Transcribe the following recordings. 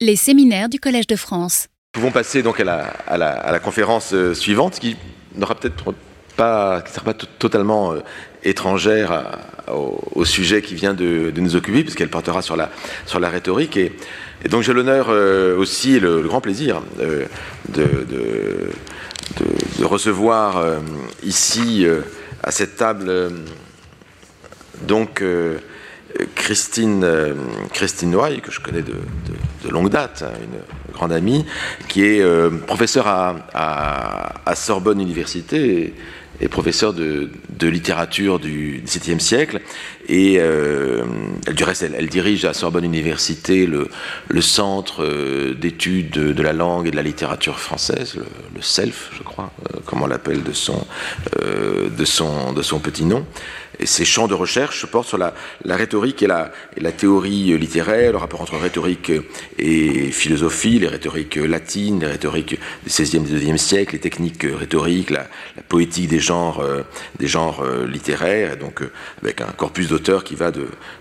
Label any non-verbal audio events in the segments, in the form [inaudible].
Les séminaires du Collège de France. Nous pouvons passer donc à la, conférence euh, suivante qui n'aura peut-être pas, qui sera pas totalement euh, étrangère au, sujet qui vient de, nous occuper, puisqu'elle portera sur la, rhétorique. Et, donc j'ai l'honneur euh, aussi le, le, grand plaisir de, de, recevoir ici à cette table donc Christine, euh, Christine Noy, que je connais de, longue date, hein, une grande amie, qui est euh, professeure à, Sorbonne Université et, professeure de, littérature du XVIIe siècle. Et euh, du reste, elle, dirige à Sorbonne Université le, centre d'études de, la langue et de la littérature française, le, CELF, je crois, euh, comme on l'appelle de son petit nom. Et ces champs de recherche portent sur la, rhétorique et la, et théorie littéraire, le rapport entre rhétorique et philosophie, les rhétoriques latines, les rhétoriques du XVIe et XIIe siècle, les techniques rhétoriques, la, poétique des genres, euh, des genres euh, littéraires, donc euh, avec un corpus d'auteurs qui va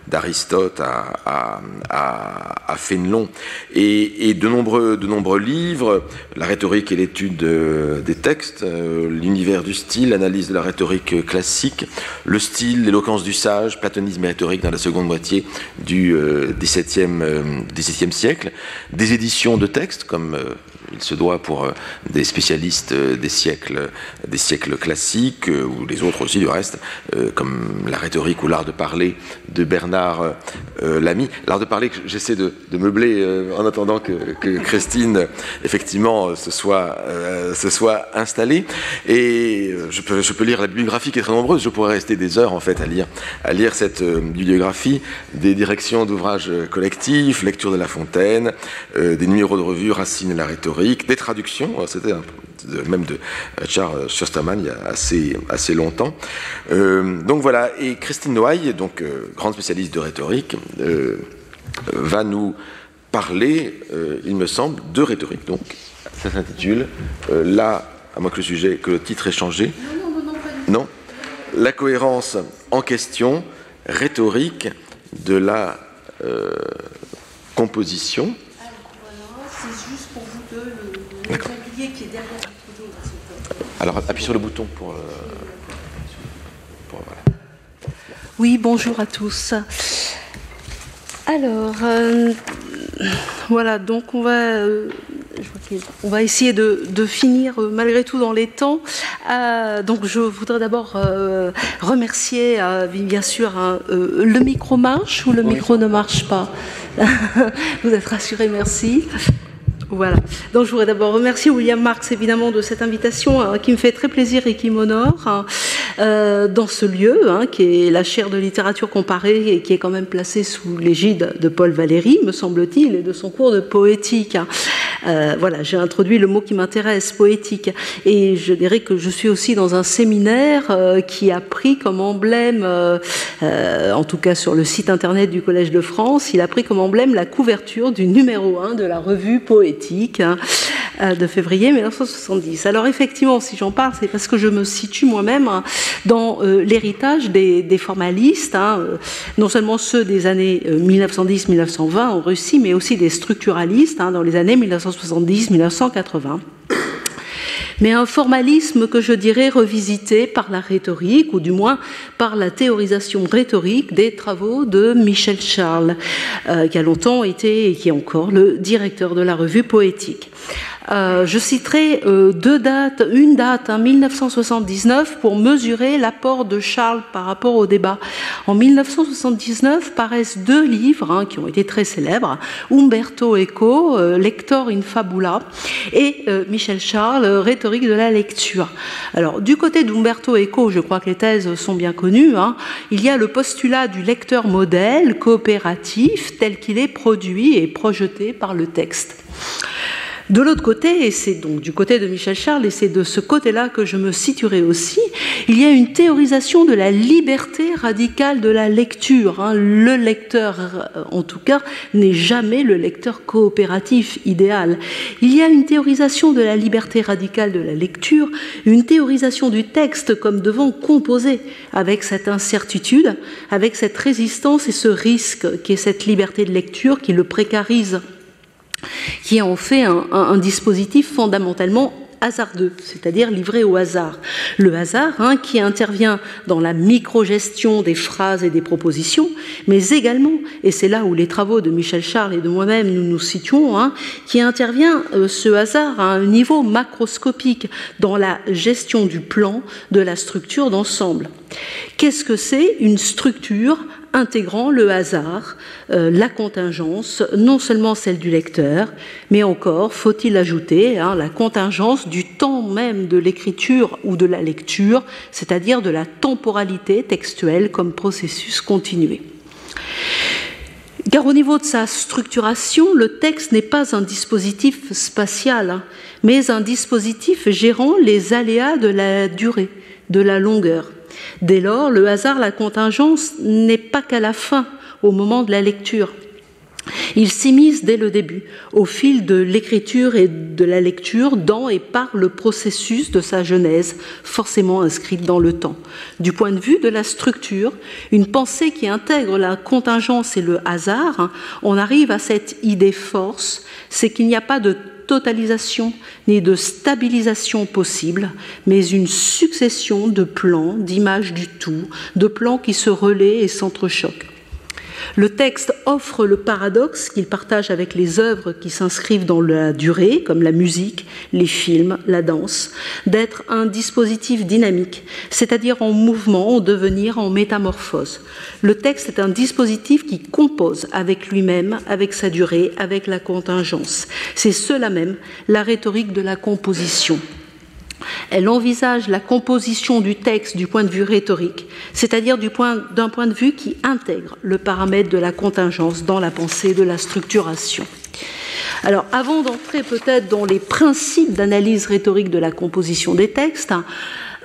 d'Aristote à, à, à, Fénelon, et, de, nombreux, livres, la rhétorique et l'étude des textes, l'univers du style, l'analyse de la rhétorique classique, le style l'éloquence du sage, platonisme et rhétorique dans la seconde moitié du euh, XVIIe euh, siècle, des éditions de textes comme euh, il se doit pour euh, des spécialistes euh, des siècles, des siècles classiques, euh, ou les autres aussi du reste, comme la rhétorique ou l'art de parler de Bernard Lamy. L'art de parler que j'essaie de, meubler en attendant que, que Christine, effectivement, se soit, se soit installée. Et je peux, je peux lire la bibliographie qui est très nombreuse, je pourrais rester des heures en fait à lire, à lire cette bibliographie, des directions d'ouvrages collectifs, lecture de La Fontaine, des numéros de revue, Racine et la rhétorique, des traductions, euh, c'était même de Charles Schusterman il y a assez, assez longtemps. Euh, donc voilà, et Christine Noailles, donc euh, grande spécialiste de rhétorique, euh, va nous parler, euh, il me semble, de rhétorique. Donc ça s'intitule là, à moins que le sujet, que le titre ait changé. Non, non, non, non, non La cohérence en question, rhétorique de la composition qui est derrière Alors appuie sur le bouton pour. Euh, pour voilà. Oui, bonjour à tous. Alors, euh, voilà, donc on va. Euh, on va essayer de, de, finir euh, malgré tout dans les temps. Euh, donc je voudrais d'abord euh, remercier bien sûr hein, le micro marche ou le oui. micro ne marche pas? [laughs] Vous êtes rassurés, merci. Voilà. Donc je voudrais d'abord remercier William Marx évidemment de cette invitation hein, qui me fait très plaisir et qui m'honore hein, euh, dans ce lieu hein, qui est la chaire de littérature comparée et qui est quand même placée sous l'égide de Paul Valéry, me semble-t-il, et de son cours de poétique. Euh, voilà, j'ai introduit le mot qui m'intéresse, poétique. Et je dirais que je suis aussi dans un séminaire euh, qui a pris comme emblème, euh, en tout cas sur le site internet du Collège de France, il a pris comme emblème la couverture du numéro 1 de la revue poétique hein, de février 1970. Alors effectivement, si j'en parle, c'est parce que je me situe moi-même hein, dans l'héritage des, formalistes, hein, non seulement ceux des années 1910-1920 en Russie, mais aussi des structuralistes dans les années 1970-1980 mais un formalisme que je dirais revisité par la rhétorique, ou du moins par la théorisation rhétorique des travaux de Michel Charles, euh, qui a longtemps été et qui est encore le directeur de la revue poétique. Euh, je citerai euh, deux dates, une date en hein, 1979 pour mesurer l'apport de Charles par rapport au débat. En 1979 paraissent deux livres hein, qui ont été très célèbres, Umberto Eco, euh, Lector in Fabula, et Michel Charles, Rhétorique de la lecture. Alors du côté d'Umberto Eco, je crois que les thèses sont bien connues, hein, il y a le postulat du lecteur modèle coopératif tel qu'il est produit et projeté par le texte. De l'autre côté, et c'est donc du côté de Michel Charles, et c'est de ce côté-là que je me situerai aussi, il y a une théorisation de la liberté radicale de la lecture. Hein. Le lecteur, en tout cas, n'est jamais le lecteur coopératif idéal. Il y a une théorisation de la liberté radicale de la lecture, une théorisation du texte comme devant composer avec cette incertitude, avec cette résistance et ce risque qui est cette liberté de lecture qui le précarise qui en fait un dispositif fondamentalement hasardeux, c'est-à-dire livré au hasard. Le hasard hein, qui intervient dans la micro-gestion des phrases et des propositions, mais également, et c'est là où les travaux de Michel Charles et de moi-même nous nous situons, hein, qui intervient euh, ce hasard à un niveau macroscopique dans la gestion du plan, de la structure d'ensemble. Qu'est-ce que c'est une structure intégrant le hasard, euh, la contingence, non seulement celle du lecteur, mais encore, faut-il ajouter, hein, la contingence du temps même de l'écriture ou de la lecture, c'est-à-dire de la temporalité textuelle comme processus continué. Car au niveau de sa structuration, le texte n'est pas un dispositif spatial, hein, mais un dispositif gérant les aléas de la durée, de la longueur. Dès lors, le hasard, la contingence n'est pas qu'à la fin, au moment de la lecture. Il s'immisce dès le début, au fil de l'écriture et de la lecture, dans et par le processus de sa genèse, forcément inscrite dans le temps. Du point de vue de la structure, une pensée qui intègre la contingence et le hasard, on arrive à cette idée force, c'est qu'il n'y a pas de totalisation ni de stabilisation possible, mais une succession de plans, d'images du tout, de plans qui se relaient et s'entrechoquent. Le texte offre le paradoxe qu'il partage avec les œuvres qui s'inscrivent dans la durée, comme la musique, les films, la danse, d'être un dispositif dynamique, c'est-à-dire en mouvement, en devenir, en métamorphose. Le texte est un dispositif qui compose avec lui-même, avec sa durée, avec la contingence. C'est cela même la rhétorique de la composition. Elle envisage la composition du texte du point de vue rhétorique, c'est-à-dire d'un point, de vue qui intègre le paramètre de la contingence dans la pensée de la structuration. Alors, avant d'entrer peut-être dans les principes d'analyse rhétorique de la composition des textes,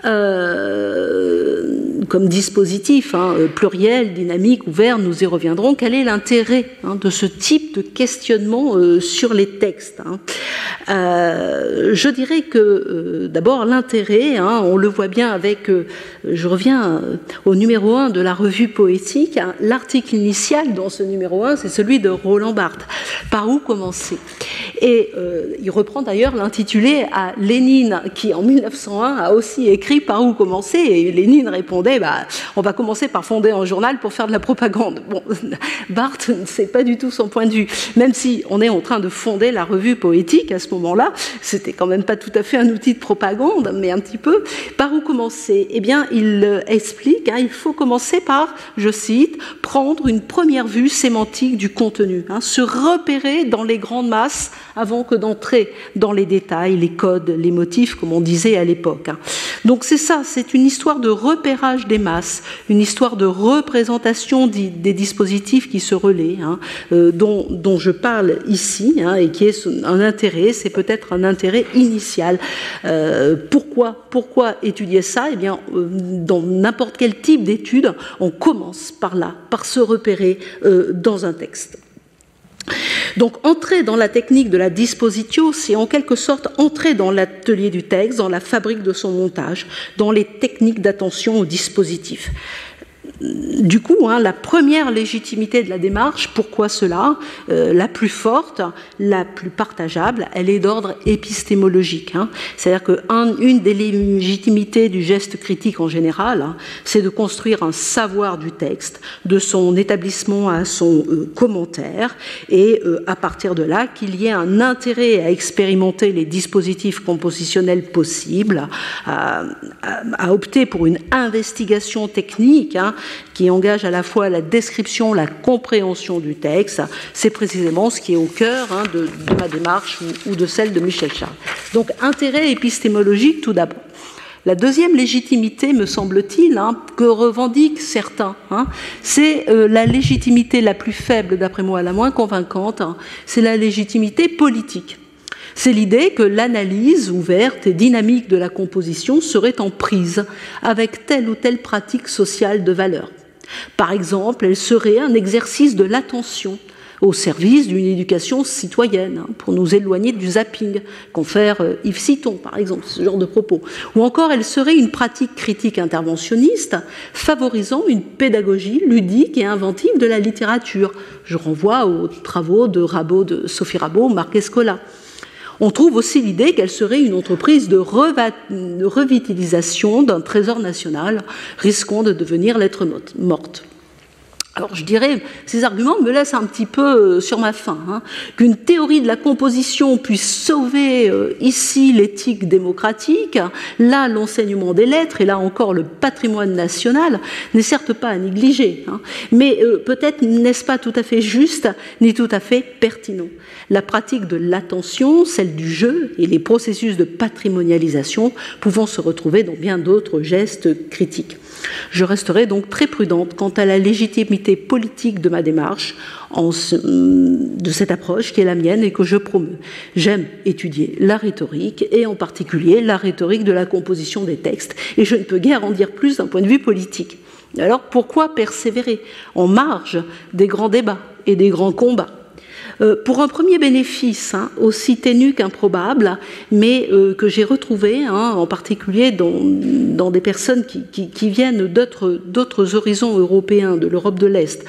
euh, comme dispositif hein, euh, pluriel, dynamique, ouvert, nous y reviendrons. Quel est l'intérêt hein, de ce type de questionnement euh, sur les textes hein? Je dirais que d'abord l'intérêt, on le voit bien avec, je reviens au numéro 1 de la revue poétique, l'article initial dans ce numéro 1, c'est celui de Roland Barthes. Par où commencer? Et il reprend d'ailleurs l'intitulé à Lénine, qui en 1901 a aussi écrit par où commencer Et Lénine répondait bah, on va commencer par fonder un journal pour faire de la propagande. Bon, [laughs] Barthes, c'est pas du tout son point de vue. Même si on est en train de fonder la revue poétique à ce moment-là, c'était quand même pas tout à fait un outil de propagande, mais un petit peu. Par où commencer? Eh bien, il explique hein, il faut commencer par, je cite, prendre une première vue sémantique du contenu, hein, se repérer dans les grandes masses avant que d'entrer dans les détails, les codes, les motifs, comme on disait à l'époque. Hein. Donc donc c'est ça, c'est une histoire de repérage des masses, une histoire de représentation des dispositifs qui se relaient, hein, euh, dont, je parle ici, hein, et qui est un intérêt, c'est peut-être un intérêt initial. Euh, pourquoi, pourquoi étudier ça? Eh bien, euh, dans n'importe quel type d'étude, on commence par là, par se repérer dans un texte. Donc entrer dans la technique de la dispositio, c'est en quelque sorte entrer dans l'atelier du texte, dans la fabrique de son montage, dans les techniques d'attention au dispositif du coup, hein, la première légitimité de la démarche, pourquoi cela euh, La plus forte, la plus partageable, elle est d'ordre épistémologique. Hein. C'est-à-dire qu'une des légitimités du geste critique en général, hein, c'est de construire un savoir du texte, de son établissement à son euh, commentaire, et euh, à partir de là, qu'il y ait un intérêt à expérimenter les dispositifs compositionnels possibles, à, à opter pour une investigation technique qui engage à la fois la description, la compréhension du texte. C'est précisément ce qui est au cœur hein, de, ma démarche ou, de celle de Michel Charles. Donc intérêt épistémologique tout d'abord. La deuxième légitimité, me semble-t-il, hein, que revendiquent certains, hein, c'est euh, la légitimité la plus faible, d'après moi, la moins convaincante, c'est la légitimité politique. C'est l'idée que l'analyse ouverte et dynamique de la composition serait en prise avec telle ou telle pratique sociale de valeur. Par exemple, elle serait un exercice de l'attention au service d'une éducation citoyenne, hein, pour nous éloigner du zapping, confère euh, Yves Citon, par exemple, ce genre de propos. Ou encore, elle serait une pratique critique interventionniste favorisant une pédagogie ludique et inventive de la littérature. Je renvoie aux travaux de Rabot, de Sophie Rabot, Marc Escola. On trouve aussi l'idée qu'elle serait une entreprise de revitalisation d'un trésor national, risquant de devenir lettre morte. Alors je dirais, ces arguments me laissent un petit peu euh, sur ma faim. Hein. Qu'une théorie de la composition puisse sauver euh, ici l'éthique démocratique, là l'enseignement des lettres et là encore le patrimoine national, n'est certes pas à négliger. Hein. Mais euh, peut-être n'est-ce pas tout à fait juste ni tout à fait pertinent. La pratique de l'attention, celle du jeu et les processus de patrimonialisation pouvant se retrouver dans bien d'autres gestes critiques. Je resterai donc très prudente quant à la légitimité politique de ma démarche, de cette approche qui est la mienne et que je promeux. J'aime étudier la rhétorique et en particulier la rhétorique de la composition des textes et je ne peux guère en dire plus d'un point de vue politique. Alors pourquoi persévérer en marge des grands débats et des grands combats? Euh, pour un premier bénéfice, hein, aussi ténu qu'improbable, mais euh, que j'ai retrouvé, hein, en particulier dans, des personnes qui, qui viennent d'autres horizons européens, de l'Europe de l'Est,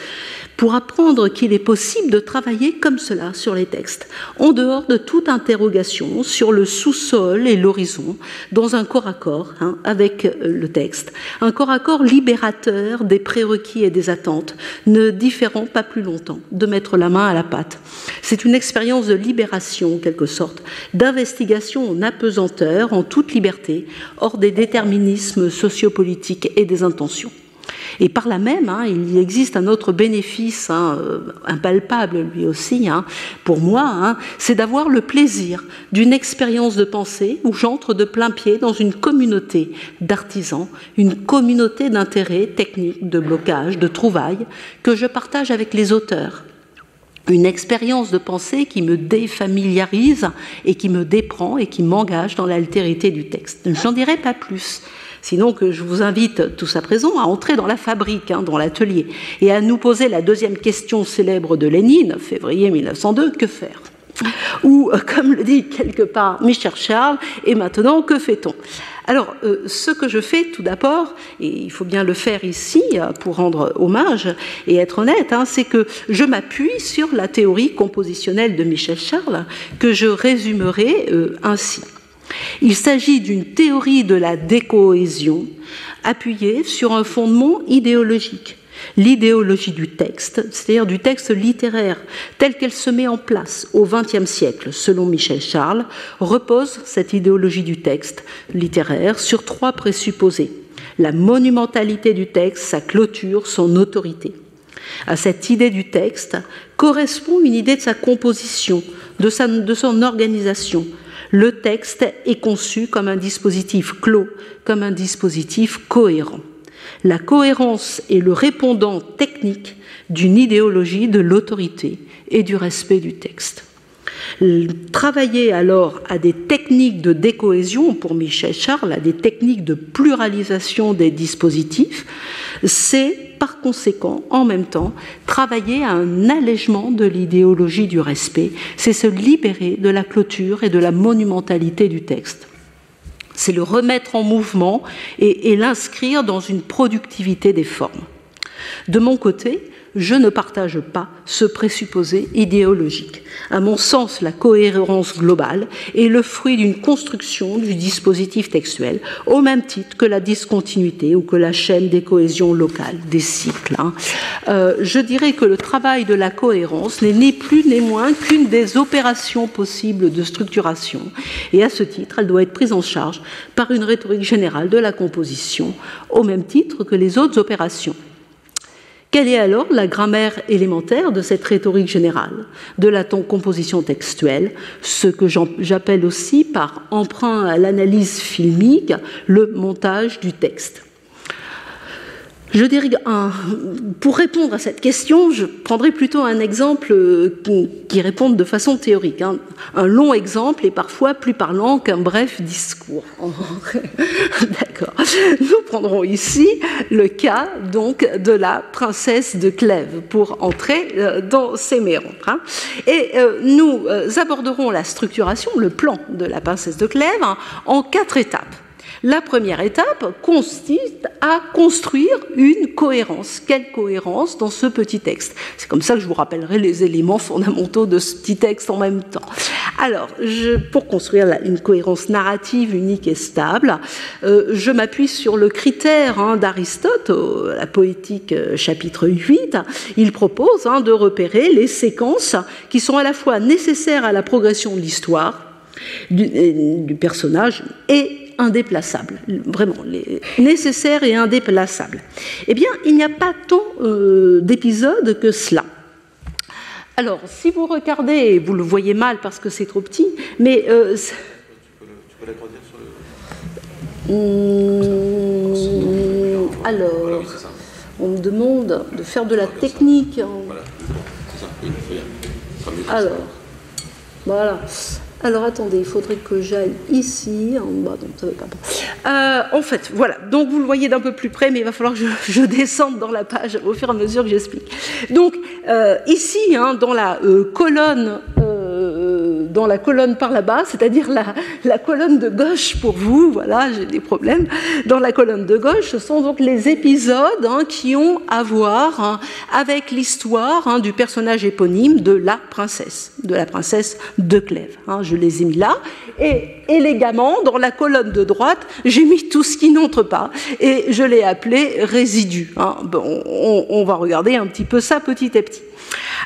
pour apprendre qu'il est possible de travailler comme cela sur les textes, en dehors de toute interrogation sur le sous-sol et l'horizon, dans un corps à corps hein, avec euh, le texte, un corps à corps libérateur des prérequis et des attentes, ne différant pas plus longtemps de mettre la main à la pâte. C'est une expérience de libération, en quelque sorte, d'investigation en apesanteur, en toute liberté, hors des déterminismes sociopolitiques et des intentions. Et par là même, hein, il existe un autre bénéfice hein, euh, impalpable lui aussi, hein, pour moi, c'est d'avoir le plaisir d'une expérience de pensée où j'entre de plein pied dans une communauté d'artisans, une communauté d'intérêts techniques, de blocage, de trouvailles, que je partage avec les auteurs, une expérience de pensée qui me défamiliarise et qui me déprend et qui m'engage dans l'altérité du texte. Je n'en dirai pas plus. Sinon que je vous invite tous à présent à entrer dans la fabrique, hein, dans l'atelier, et à nous poser la deuxième question célèbre de Lénine, février 1902, que faire? Ou, euh, comme le dit quelque part Michel Charles, et maintenant, que fait-on? Alors, euh, ce que je fais tout d'abord, et il faut bien le faire ici euh, pour rendre hommage et être honnête, hein, c'est que je m'appuie sur la théorie compositionnelle de Michel Charles, que je résumerai ainsi. Il s'agit d'une théorie de la décohésion appuyée sur un fondement idéologique. L'idéologie du texte, c'est-à-dire du texte littéraire tel qu'elle se met en place au XXe siècle, selon Michel Charles, repose cette idéologie du texte littéraire sur trois présupposés. La monumentalité du texte, sa clôture, son autorité. À cette idée du texte correspond une idée de sa composition, de, de son organisation, le texte est conçu comme un dispositif clos, comme un dispositif cohérent. La cohérence est le répondant technique d'une idéologie de l'autorité et du respect du texte. Travailler alors à des techniques de décohésion, pour Michel Charles, à des techniques de pluralisation des dispositifs, c'est par conséquent, en même temps, travailler à un allègement de l'idéologie du respect, c'est se libérer de la clôture et de la monumentalité du texte. C'est le remettre en mouvement et, et l'inscrire dans une productivité des formes. De mon côté, je ne partage pas ce présupposé idéologique. À mon sens, la cohérence globale est le fruit d'une construction du dispositif textuel, au même titre que la discontinuité ou que la chaîne des cohésions locales, des cycles. Hein. Euh, je dirais que le travail de la cohérence n'est ni plus ni moins qu'une des opérations possibles de structuration, et à ce titre, elle doit être prise en charge par une rhétorique générale de la composition, au même titre que les autres opérations. Quelle est alors la grammaire élémentaire de cette rhétorique générale, de la composition textuelle, ce que j'appelle aussi par emprunt à l'analyse filmique le montage du texte? Je pour répondre à cette question, je prendrai plutôt un exemple euh, qui, réponde de façon théorique. Hein. Un long exemple est parfois plus parlant qu'un bref discours. [laughs] D'accord. Nous prendrons ici le cas donc de la princesse de Clèves pour entrer euh, dans ces méandres. Hein. Et euh, nous aborderons la structuration, le plan de la princesse de Clèves hein, en quatre étapes. La première étape consiste à construire une cohérence. Quelle cohérence dans ce petit texte? C'est comme ça que je vous rappellerai les éléments fondamentaux de ce petit texte en même temps. Alors, pour construire une cohérence narrative unique et stable, euh, je m'appuie sur le critère hein, d'Aristote, la poétique euh, chapitre 8. Il propose hein, de repérer les séquences qui sont à la fois nécessaires à la progression de l'histoire, du, du, personnage et indéplaçables, vraiment nécessaires et indéplaçables. Eh bien, il n'y a pas tant euh, d'épisodes que cela. Alors, si vous regardez, vous le voyez mal parce que c'est trop petit, mais euh, tu peux, l'agrandir sur le. Hum, alors, on me demande de faire de la technique. Voilà, c'est ça. Oui, alors, voilà. Alors attendez, il faudrait que j'aille ici, en. Euh, en fait, voilà, donc vous le voyez d'un peu plus près, mais il va falloir que [laughs] je, descende dans la page au fur et à mesure que j'explique. Donc euh, ici, hein, dans la euh, colonne dans la colonne par là-bas, c'est-à-dire la, colonne de gauche pour vous, voilà, j'ai des problèmes. Dans la colonne de gauche, ce sont donc les épisodes hein, qui ont à voir hein, avec l'histoire hein, du personnage éponyme de la princesse, de la princesse de Clèves. je les ai mis là. Et élégamment, dans la colonne de droite, j'ai mis tout ce qui n'entre pas et je l'ai appelé résidu. On va regarder un petit peu ça petit à petit.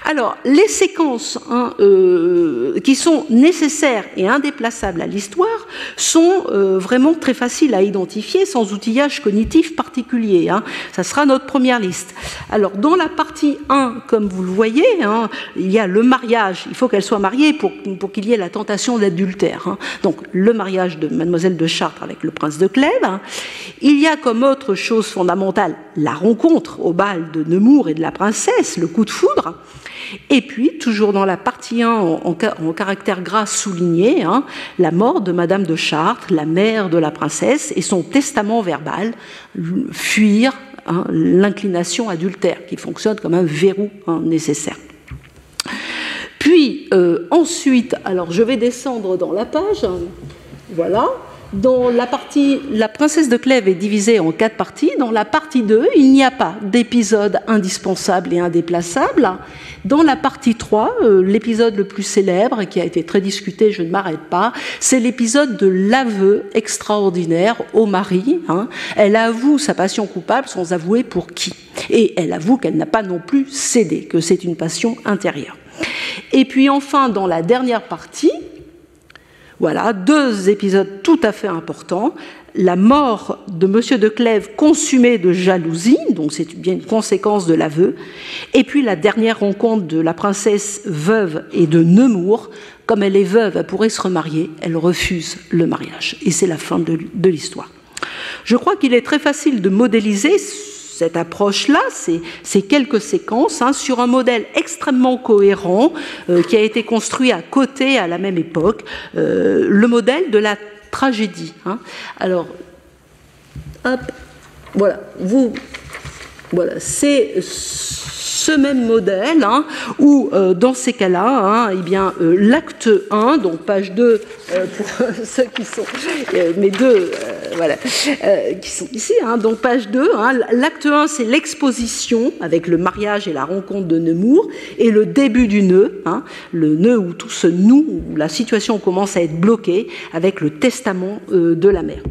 Alors, les séquences hein, euh, qui sont nécessaires et indéplaçables à l'histoire sont euh, vraiment très faciles à identifier sans outillage cognitif particulier. Hein. Ça sera notre première liste. Alors, dans la partie 1, comme vous le voyez, hein, il y a le mariage. Il faut qu'elle soit mariée pour, pour qu'il y ait la tentation d'adultère. Donc, le mariage de Mademoiselle de Chartres avec le prince de Clèves. Il y a comme autre chose fondamentale la rencontre au bal de Nemours et de la princesse, le coup de foudre. Et puis, toujours dans la partie 1, en, caractère gras souligné, hein, la mort de Madame de Chartres, la mère de la princesse, et son testament verbal, fuir hein, l'inclination adultère, qui fonctionne comme un verrou hein, nécessaire. Puis euh, ensuite, alors je vais descendre dans la page, voilà, dans la partie, la princesse de Clèves est divisée en quatre parties. Dans la partie 2, il n'y a pas d'épisode indispensable et indéplaçable. Dans la partie 3, euh, l'épisode le plus célèbre, qui a été très discuté, je ne m'arrête pas, c'est l'épisode de l'aveu extraordinaire au mari. Hein. Elle avoue sa passion coupable sans avouer pour qui. Et elle avoue qu'elle n'a pas non plus cédé, que c'est une passion intérieure. Et puis enfin, dans la dernière partie, voilà, deux épisodes tout à fait importants. La mort de Monsieur de Clèves consumée de jalousie, donc c'est bien une conséquence de l'aveu, et puis la dernière rencontre de la princesse veuve et de Nemours. Comme elle est veuve, elle pourrait se remarier, elle refuse le mariage. Et c'est la fin de l'histoire. Je crois qu'il est très facile de modéliser cette approche-là, c'est quelques séquences hein, sur un modèle extrêmement cohérent euh, qui a été construit à côté à la même époque, euh, le modèle de la tragédie. Hein. Alors, hop, voilà, vous, voilà, c'est ce même modèle, hein, où euh, dans ces cas-là, hein, eh euh, l'acte 1, donc page 2 euh, pour [laughs] ceux qui sont, mes deux, voilà, qui sont ici, hein, donc page 2, l'acte 1 c'est l'exposition avec le mariage et la rencontre de Nemours, et le début du nœud, le nœud où tout se noue, où la situation commence à être bloquée avec le testament de la mère.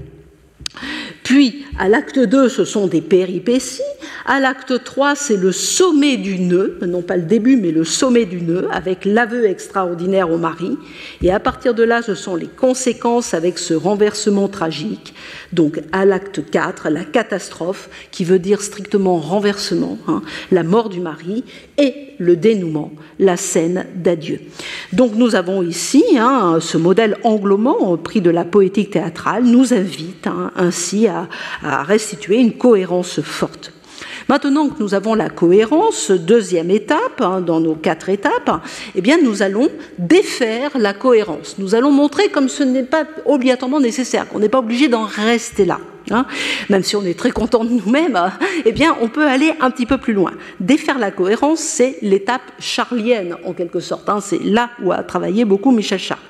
Puis, à l'acte 2, ce sont des péripéties. À l'acte 3, c'est le sommet du nœud, non pas le début, mais le sommet du nœud, avec l'aveu extraordinaire au mari. Et à partir de là, ce sont les conséquences avec ce renversement tragique. Donc, à l'acte 4, la catastrophe, qui veut dire strictement renversement, hein, la mort du mari, et le dénouement, la scène d'adieu. Donc nous avons ici hein, ce modèle anglomant pris de la poétique théâtrale nous invite hein, ainsi à, restituer une cohérence forte. Maintenant que nous avons la cohérence, deuxième étape, hein, dans nos quatre étapes, eh bien, nous allons défaire la cohérence. Nous allons montrer comme ce n'est pas obligatoirement nécessaire, qu'on n'est pas obligé d'en rester là. Hein. même si on est très content de nous-mêmes, eh bien, on peut aller un petit peu plus loin. Défaire la cohérence, c'est l'étape charlienne, en quelque sorte. Hein. c'est là où a travaillé beaucoup Michel Charles.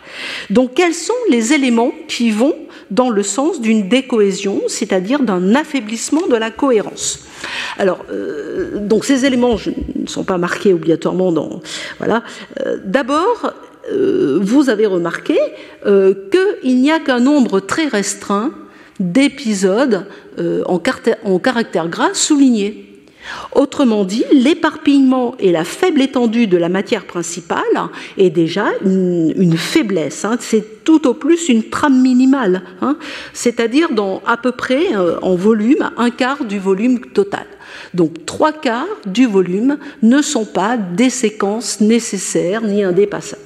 Donc, quels sont les éléments qui vont dans le sens d'une décohésion, c'est-à-dire d'un affaiblissement de la cohérence? Alors, euh, donc ces éléments ne sont pas marqués obligatoirement dans. Voilà. Euh, d'abord, euh, vous avez remarqué qu'il n'y a qu'un nombre très restreint d'épisodes en, en, caractère gras soulignés. Autrement dit, l'éparpillement et la faible étendue de la matière principale est déjà une, faiblesse. Hein. C'est tout au plus une trame minimale, hein. c'est-à-dire à peu près en volume un quart du volume total. Donc trois quarts du volume ne sont pas des séquences nécessaires ni indépassables.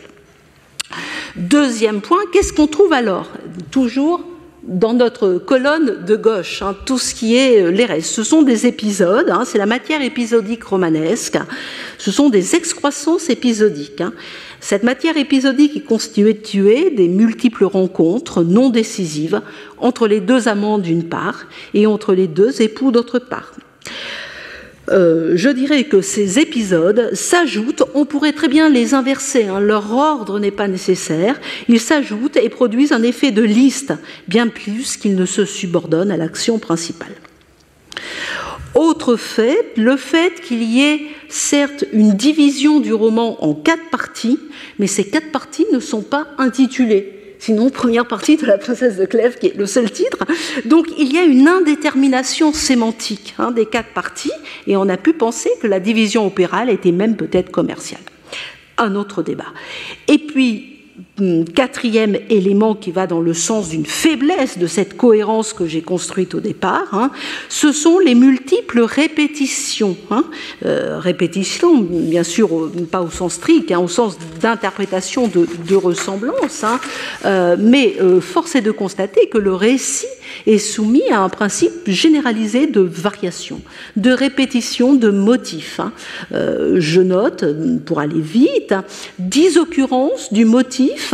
Deuxième point, qu'est-ce qu'on trouve alors? Toujours dans notre colonne de gauche, hein, tout ce qui est euh, les restes, ce sont des épisodes, hein, c'est la matière épisodique romanesque, ce sont des excroissances épisodiques. Hein. Cette matière épisodique est constituée des multiples rencontres non décisives entre les deux amants d'une part et entre les deux époux d'autre part. Euh, je dirais que ces épisodes s'ajoutent, on pourrait très bien les inverser, hein. leur ordre n'est pas nécessaire, ils s'ajoutent et produisent un effet de liste bien plus qu'ils ne se subordonnent à l'action principale. Autre fait, le fait qu'il y ait certes une division du roman en quatre parties, mais ces quatre parties ne sont pas intitulées sinon première partie de La princesse de Clèves, qui est le seul titre. Donc il y a une indétermination sémantique hein, des quatre parties, et on a pu penser que la division opérale était même peut-être commerciale. Un autre débat. Et puis, quatrième élément qui va dans le sens d'une faiblesse de cette cohérence que j'ai construite au départ, hein, ce sont les multiples répétitions. Hein. Euh, répétitions, bien sûr, pas au sens strict, hein, au sens d'interprétation de, ressemblance, euh, mais euh, force est de constater que le récit est soumis à un principe généralisé de variation, de répétition de motifs. je note, pour aller vite, dix occurrences du motif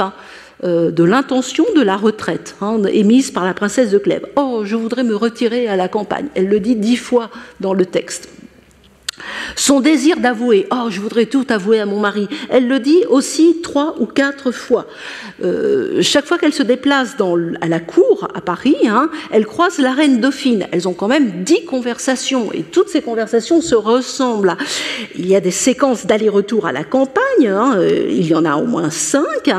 euh, de l'intention de la retraite hein, émise par la princesse de Clèves. Oh, je voudrais me retirer à la campagne. Elle le dit dix fois dans le texte. Son désir d'avouer, oh, je voudrais tout avouer à mon mari, elle le dit aussi trois ou quatre fois. Euh, chaque fois qu'elle se déplace dans, à la cour à Paris, hein, elle croise la reine Dauphine. Elles ont quand même dix conversations et toutes ces conversations se ressemblent. Il y a des séquences d'aller-retour à la campagne, hein, euh, il y en a au moins cinq,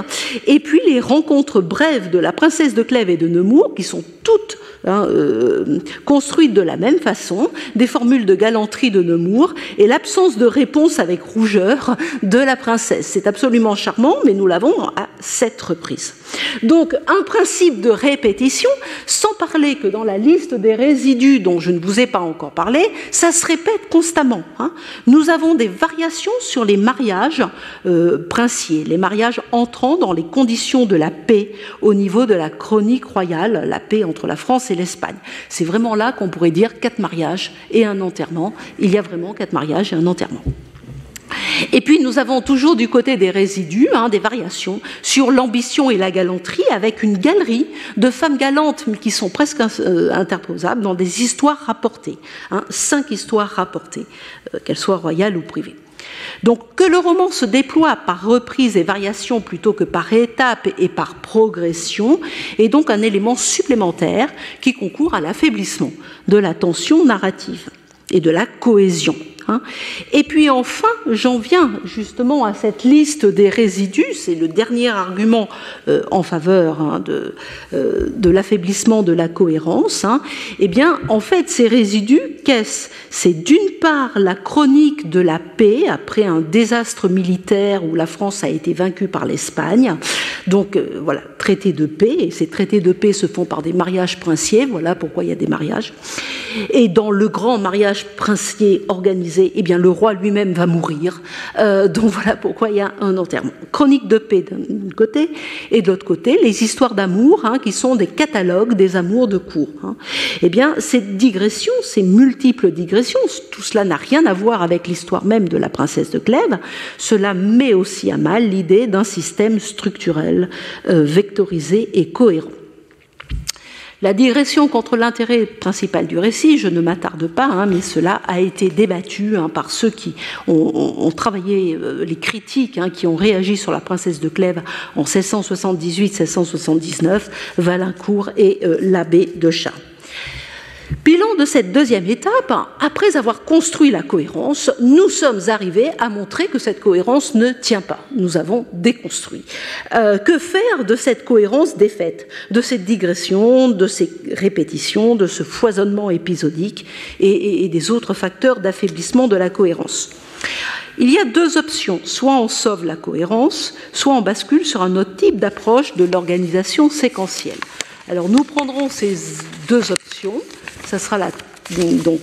et puis les rencontres brèves de la princesse de Clèves et de Nemours qui sont toutes Hein, euh, construites de la même façon, des formules de galanterie de Nemours et l'absence de réponse avec rougeur de la princesse. C'est absolument charmant, mais nous l'avons à sept reprises. Donc un principe de répétition, sans parler que dans la liste des résidus dont je ne vous ai pas encore parlé, ça se répète constamment. Hein. Nous avons des variations sur les mariages euh, princiers, les mariages entrant dans les conditions de la paix au niveau de la chronique royale, la paix entre la France et l'Espagne. C'est vraiment là qu'on pourrait dire quatre mariages et un enterrement. Il y a vraiment quatre mariages et un enterrement. Et puis nous avons toujours du côté des résidus, hein, des variations sur l'ambition et la galanterie, avec une galerie de femmes galantes qui sont presque euh, interposables dans des histoires rapportées, hein, cinq histoires rapportées, euh, qu'elles soient royales ou privées. Donc que le roman se déploie par reprises et variations plutôt que par étapes et par progression est donc un élément supplémentaire qui concourt à l'affaiblissement de la tension narrative et de la cohésion. Hein. Et puis enfin, j'en viens justement à cette liste des résidus, c'est le dernier argument euh, en faveur hein, de, euh, de l'affaiblissement de la cohérence. Hein. Eh bien, en fait, ces résidus, qu'est-ce? C'est d'une part la chronique de la paix après un désastre militaire où la France a été vaincue par l'Espagne. Donc euh, voilà, traité de paix, et ces traités de paix se font par des mariages princiers, voilà pourquoi il y a des mariages. Et dans le grand mariage princier organisé, eh bien, le roi lui-même va mourir. Euh, donc [laughs] voilà pourquoi il y a un enterrement. Chronique de paix d'un côté, et de l'autre côté, les histoires d'amour, hein, qui sont des catalogues des amours de cour. Hein. Eh bien, ces digressions, ces multiples digressions, tout cela n'a rien à voir avec l'histoire même de la princesse de Clèves. Cela met aussi à mal l'idée d'un système structurel, euh, vectorisé et cohérent. La digression contre l'intérêt principal du récit, je ne m'attarde pas, hein, mais cela a été débattu hein, par ceux qui ont, travaillé, euh, les critiques hein, qui ont réagi sur la princesse de Clèves en 1678-1679, Valincourt et euh, l'abbé de Chat. Bilan de cette deuxième étape, après avoir construit la cohérence, nous sommes arrivés à montrer que cette cohérence ne tient pas. Nous avons déconstruit. Euh, que faire de cette cohérence défaite, de cette digression, de ces répétitions, de ce foisonnement épisodique et, et des autres facteurs d'affaiblissement de la cohérence? Il y a deux options. Soit on sauve la cohérence, soit on bascule sur un autre type d'approche de l'organisation séquentielle. Alors nous prendrons ces deux options ça sera donc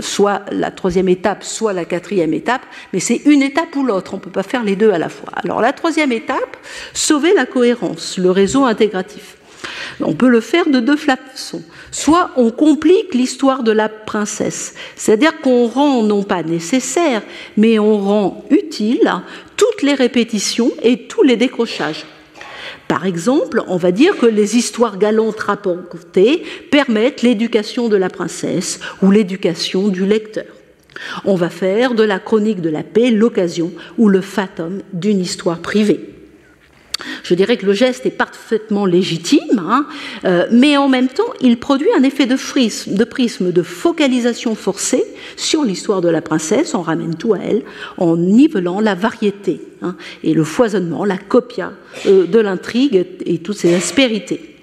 soit la troisième étape, soit la quatrième étape, mais c'est une étape ou l'autre, on ne peut pas faire les deux à la fois. Alors la troisième étape, sauver la cohérence, le réseau intégratif. On peut le faire de deux façons. Soit on complique l'histoire de la princesse, c'est-à-dire qu'on rend non pas nécessaire, mais on rend utile toutes les répétitions et tous les décrochages. Par exemple, on va dire que les histoires galantes rapportées permettent l'éducation de la princesse ou l'éducation du lecteur. On va faire de la chronique de la paix l'occasion ou le fatum d'une histoire privée. Je dirais que le geste est parfaitement légitime, hein, euh, mais en même temps, il produit un effet de, prisme, de focalisation forcée sur l'histoire de la princesse, on ramène tout à elle, en nivelant la variété hein, et le foisonnement, la copia euh, de l'intrigue et toutes ses aspérités.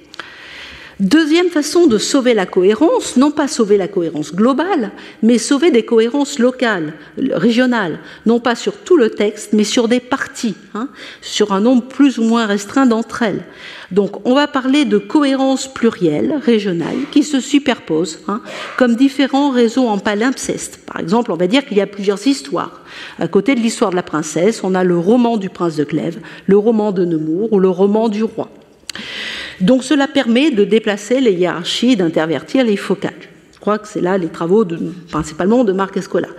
Deuxième façon de sauver la cohérence, non pas sauver la cohérence globale, mais sauver des cohérences locales, régionales, non pas sur tout le texte, mais sur des parties, hein, sur un nombre plus ou moins restreint d'entre elles. Donc on va parler de cohérence plurielle, régionale, qui se superposent, hein, comme différents réseaux en palimpseste. Par exemple, on va dire qu'il y a plusieurs histoires. À côté de l'histoire de la princesse, on a le roman du prince de Clèves, le roman de Nemours ou le roman du roi. Donc cela permet de déplacer les hiérarchies, d'intervertir les focales. Je crois que c'est là les travaux principalement de Marc Escola.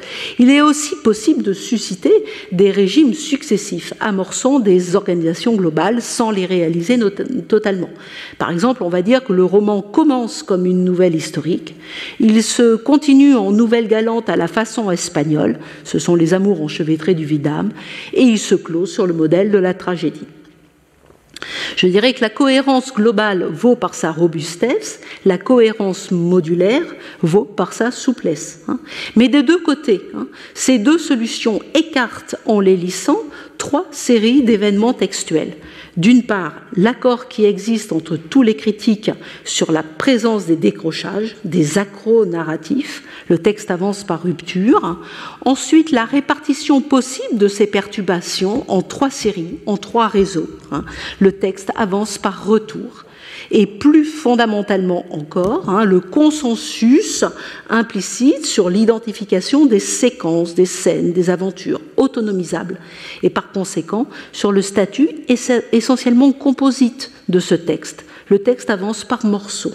Il est aussi possible de susciter des régimes successifs, amorçant des organisations globales sans les réaliser totalement. Par exemple, on va dire que le roman commence comme une nouvelle historique, il se continue en nouvelle galante à la façon espagnole, ce sont les amours enchevêtrés du vidame, et il se clôt sur le modèle de la tragédie. Je dirais que la cohérence globale vaut par sa robustesse, la cohérence modulaire vaut par sa souplesse. Hein. Mais des deux côtés, hein, ces deux solutions écartent en les lissant trois séries d'événements textuels. D'une part, l'accord qui existe entre tous les critiques sur la présence des décrochages, des accros narratifs, le texte avance par rupture. Ensuite, la répartition possible de ces perturbations en trois séries, en trois réseaux. Le texte avance par retour et plus fondamentalement encore, hein, le consensus implicite sur l'identification des séquences, des scènes, des aventures autonomisables, et par conséquent sur le statut essentiellement composite de ce texte. Le texte avance par morceaux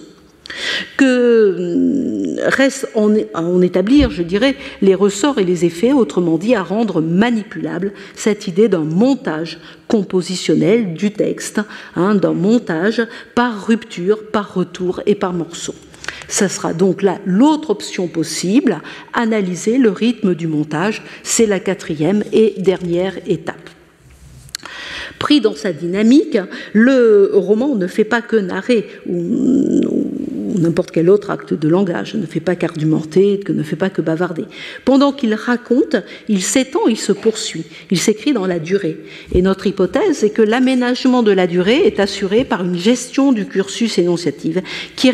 que reste à en établir, je dirais, les ressorts et les effets, autrement dit, à rendre manipulable cette idée d'un montage compositionnel du texte, hein, d'un montage par rupture, par retour et par morceau. Ça sera donc là l'autre option possible, analyser le rythme du montage, c'est la quatrième et dernière étape. Pris dans sa dynamique, le roman ne fait pas que narrer n'importe quel autre acte de langage, ne fait pas qu'argumenter, ne fait pas que bavarder. Pendant qu'il raconte, il s'étend, il se poursuit, il s'écrit dans la durée. Et notre hypothèse est que l'aménagement de la durée est assuré par une gestion du cursus énonciatif qui,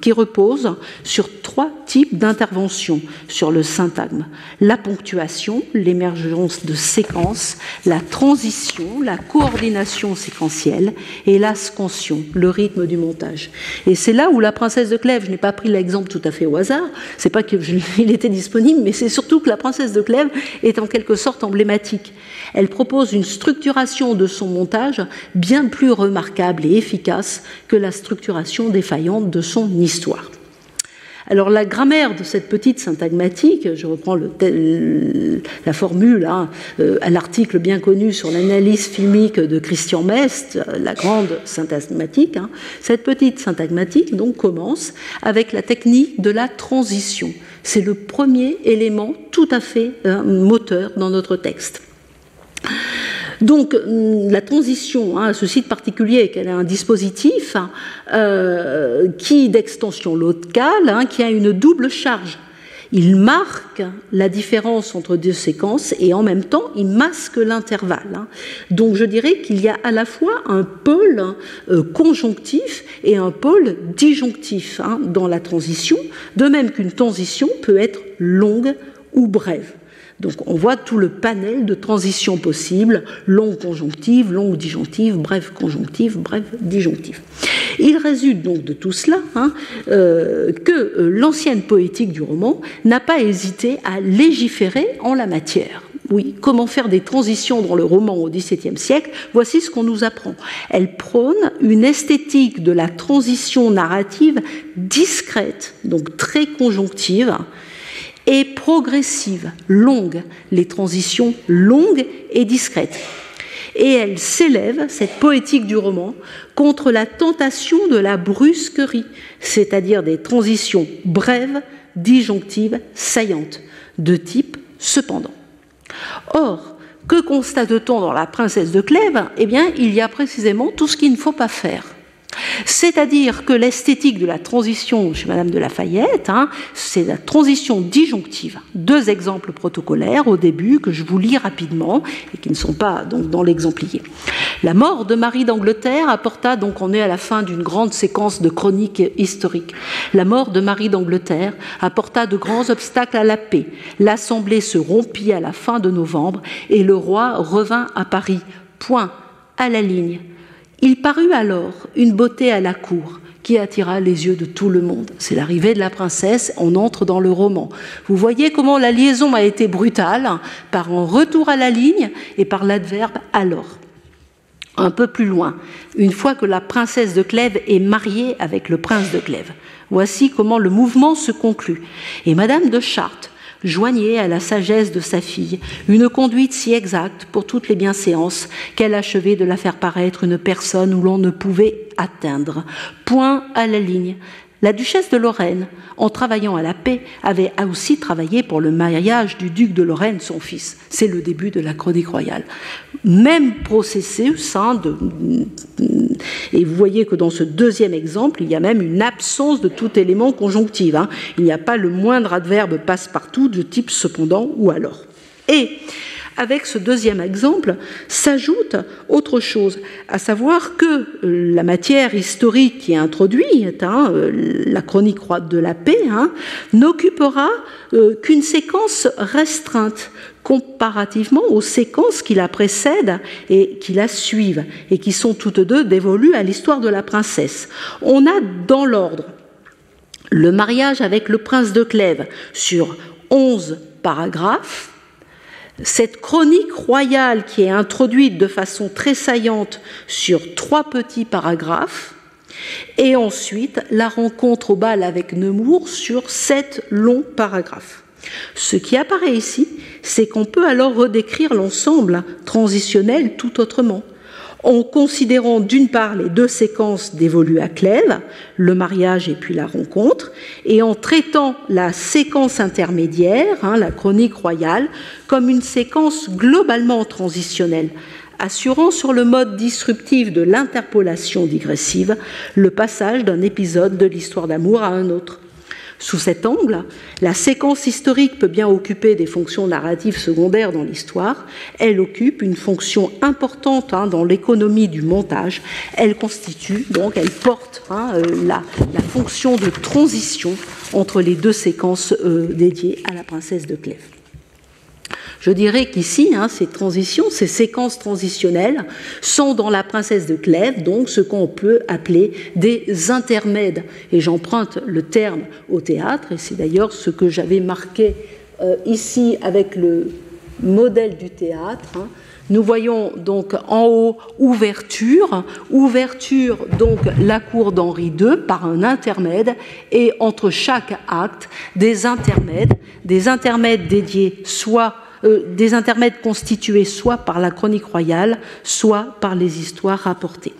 qui repose sur trois types d'interventions sur le syntagme. La ponctuation, l'émergence de séquences, la transition, la coordination séquentielle et la scansion, le rythme du montage. Et c'est là où la princesse de Clèves, je n'ai pas pris l'exemple tout à fait au hasard, c'est pas qu'il [laughs] était disponible, mais c'est surtout que la princesse de Clèves est en quelque sorte emblématique. Elle propose une structuration de son montage bien plus remarquable et efficace que la structuration défaillante de son histoire. Alors la grammaire de cette petite syntagmatique, je reprends la formule hein, euh, à l'article bien connu sur l'analyse filmique de Christian Mest, la grande syntagmatique, hein, cette petite syntagmatique donc commence avec la technique de la transition. C'est le premier élément tout à fait euh, moteur dans notre texte. Donc la transition hein, ce site particulier, qu'elle a un dispositif euh, qui d'extension locale, hein, qui a une double charge. Il marque la différence entre deux séquences et en même temps il masque l'intervalle. Hein. Donc je dirais qu'il y a à la fois un pôle euh, conjonctif et un pôle disjonctif dans la transition, de même qu'une transition peut être longue ou brève. Donc on voit tout le panel de transitions possibles, longue conjonctive, longue disjonctive, brève conjonctive, brève disjonctive. Il résulte donc de tout cela hein, euh, que euh, l'ancienne poétique du roman n'a pas hésité à légiférer en la matière. Oui, comment faire des transitions dans le roman au XVIIe siècle? Voici ce qu'on nous apprend. Elle prône une esthétique de la transition narrative discrète, donc très conjonctive, et progressive, longue, les transitions longues et discrètes. Et elle s'élève, cette poétique du roman, contre la tentation de la brusquerie, c'est-à-dire des transitions brèves, disjonctives, saillantes, de type cependant. Or, que constate-t-on dans La princesse de Clèves? Eh bien, il y a précisément tout ce qu'il ne faut pas faire. C'est-à-dire que l'esthétique de la transition chez Madame de Lafayette, hein, c'est la transition disjonctive. Deux exemples protocolaires au début que je vous lis rapidement et qui ne sont pas dans l'exemplier. La mort de Marie d'Angleterre apporta donc on est à la fin d'une grande séquence de chroniques historiques. La mort de Marie d'Angleterre apporta de grands obstacles à la paix. L'Assemblée se rompit à la fin de novembre et le roi revint à Paris. Point à la ligne il parut alors une beauté à la cour qui attira les yeux de tout le monde. C'est l'arrivée de la princesse, on entre dans le roman. Vous voyez comment la liaison a été brutale par un retour à la ligne et par l'adverbe alors. Un peu plus loin, une fois que la princesse de Clèves est mariée avec le prince de Clèves. Voici comment le mouvement se conclut. Et Madame de Chartres joignait à la sagesse de sa fille une conduite si exacte pour toutes les bienséances qu'elle achevait de la faire paraître une personne où l'on ne pouvait atteindre. Point à la ligne, la duchesse de Lorraine, en travaillant à la paix, avait aussi travaillé pour le mariage du duc de Lorraine, son fils. C'est le début de la chronique royale. Même processus, hein, de, et vous voyez que dans ce deuxième exemple, il y a même une absence de tout élément conjonctif. Hein. Il n'y a pas le moindre adverbe passe-partout de type cependant ou alors. Et avec ce deuxième exemple s'ajoute autre chose, à savoir que la matière historique qui est introduite, hein, la chronique de la paix, hein, n'occupera euh, qu'une séquence restreinte comparativement aux séquences qui la précèdent et qui la suivent, et qui sont toutes deux dévolues à l'histoire de la princesse. On a dans l'ordre le mariage avec le prince de Clèves sur 11 paragraphes, cette chronique royale qui est introduite de façon très saillante sur trois petits paragraphes, et ensuite la rencontre au bal avec Nemours sur sept longs paragraphes. Ce qui apparaît ici, c'est qu'on peut alors redécrire l'ensemble transitionnel tout autrement en considérant d'une part les deux séquences dévolues à Clèves, le mariage et puis la rencontre, et en traitant la séquence intermédiaire, hein, la chronique royale, comme une séquence globalement transitionnelle, assurant sur le mode disruptif de l'interpolation digressive le passage d'un épisode de l'histoire d'amour à un autre. Sous cet angle, la séquence historique peut bien occuper des fonctions narratives secondaires dans l'histoire. Elle occupe une fonction importante hein, dans l'économie du montage. Elle constitue, donc, elle porte hein, euh, la, fonction de transition entre les deux séquences euh, dédiées à la princesse de Clèves. Je dirais qu'ici, hein, ces transitions, ces séquences transitionnelles sont dans la princesse de Clèves, donc ce qu'on peut appeler des intermèdes. Et j'emprunte le terme au théâtre, et c'est d'ailleurs ce que j'avais marqué euh, ici avec le modèle du théâtre. Hein. Nous voyons donc en haut ouverture, ouverture donc la cour d'Henri II par un intermède et entre chaque acte des intermèdes, des intermèdes dédiés soit euh, des intermèdes constitués soit par la chronique royale, soit par les histoires rapportées.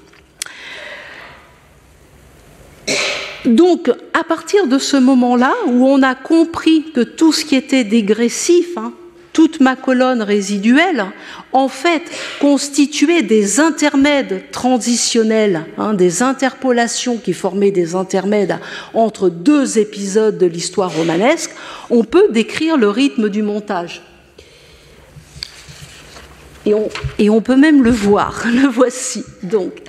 Donc, à partir de ce moment-là, où on a compris que tout ce qui était dégressif, hein, toute ma colonne résiduelle, en fait, constituait des intermèdes transitionnels, hein, des interpolations qui formaient des intermèdes entre deux épisodes de l'histoire romanesque, on peut décrire le rythme du montage. Et on, et peut même le voir, [laughs] le voici. Donc,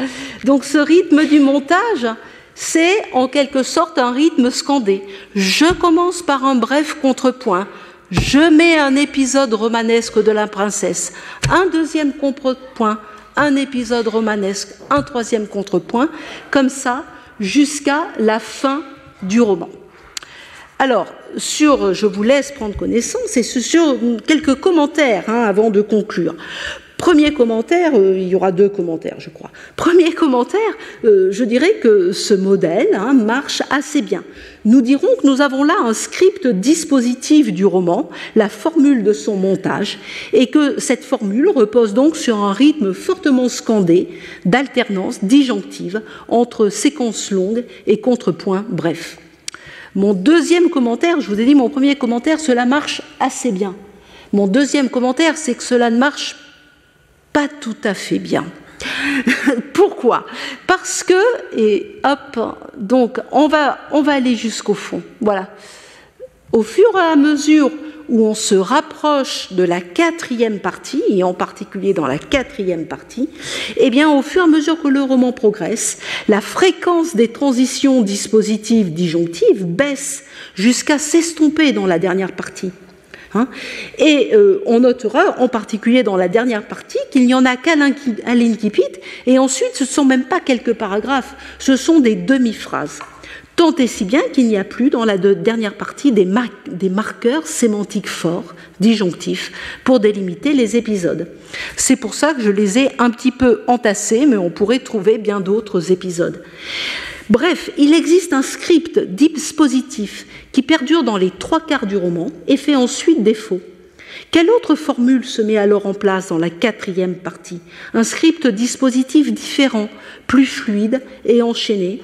donc ce rythme du montage, c'est en quelque sorte un rythme scandé. Je commence par un bref contrepoint, je mets un épisode romanesque de la princesse, un deuxième contrepoint, un épisode romanesque, un troisième contrepoint, comme ça, jusqu'à la fin du roman. Alors, sur, je vous laisse prendre connaissance, et sur quelques commentaires hein, avant de conclure. Premier commentaire, euh, il y aura deux commentaires, je crois. Premier commentaire, euh, je dirais que ce modèle hein, marche assez bien. Nous dirons que nous avons là un script dispositif du roman, la formule de son montage, et que cette formule repose donc sur un rythme fortement scandé, d'alternance disjonctive entre séquences longues et contrepoints brefs. Mon deuxième commentaire, je vous ai dit mon premier commentaire, cela marche assez bien. Mon deuxième commentaire, c'est que cela ne marche pas tout à fait bien. [laughs] Pourquoi? Parce que, et hop, donc on va, on va aller jusqu'au fond. Voilà. Au fur et à mesure où on se rapproche de la quatrième partie, et en particulier dans la quatrième partie, eh bien, au fur et à mesure que le roman progresse, la fréquence des transitions dispositives disjonctives baisse jusqu'à s'estomper dans la dernière partie. Hein. Et euh, on notera en particulier dans la dernière partie qu'il n'y en a qu'à l'incipit, et ensuite ce ne sont même pas quelques paragraphes, ce sont des demi-phrases. Tant et si bien qu'il n'y a plus dans la dernière partie des, marqueurs sémantiques forts, disjonctifs, pour délimiter les épisodes. C'est pour ça que je les ai un petit peu entassés, mais on pourrait trouver bien d'autres épisodes. Bref, il existe un script dispositif qui perdure dans les trois quarts du roman et fait ensuite défaut. Quelle autre formule se met alors en place dans la quatrième partie? Un script dispositif différent, plus fluide et enchaîné,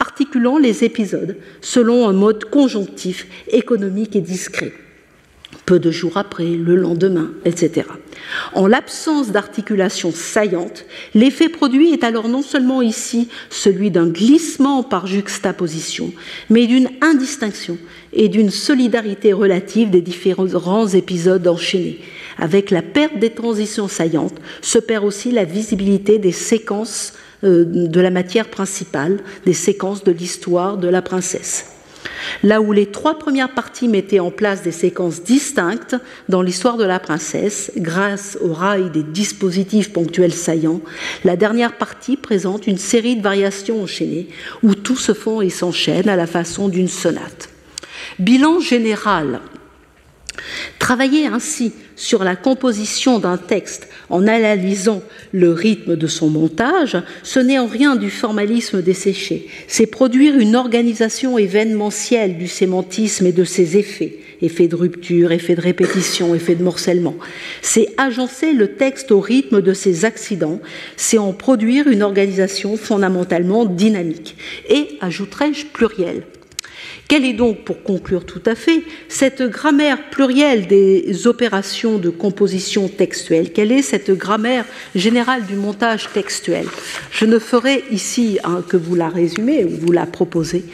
articulant les épisodes selon un mode conjonctif, économique et discret peu de jours après, le lendemain, etc. En l'absence d'articulation saillante, l'effet produit est alors non seulement ici celui d'un glissement par juxtaposition, mais d'une indistinction et d'une solidarité relative des différents épisodes enchaînés. Avec la perte des transitions saillantes se perd aussi la visibilité des séquences euh, de la matière principale, des séquences de l'histoire de la princesse. Là où les trois premières parties mettaient en place des séquences distinctes dans l'histoire de la princesse, grâce au rail des dispositifs ponctuels saillants, la dernière partie présente une série de variations enchaînées où tout se fond et s'enchaîne à la façon d'une sonate. Bilan général. Travailler ainsi sur la composition d'un texte en analysant le rythme de son montage, ce n'est en rien du formalisme desséché, c'est produire une organisation événementielle du sémantisme et de ses effets, effets de rupture, effets de répétition, effets de morcellement. C'est agencer le texte au rythme de ses accidents, c'est en produire une organisation fondamentalement dynamique et, ajouterais-je, plurielle. Quelle est donc, pour conclure tout à fait, cette grammaire plurielle des opérations de composition textuelle? Quelle est cette grammaire générale du montage textuel? Je ne ferai ici hein, que vous la résumer ou vous la proposer.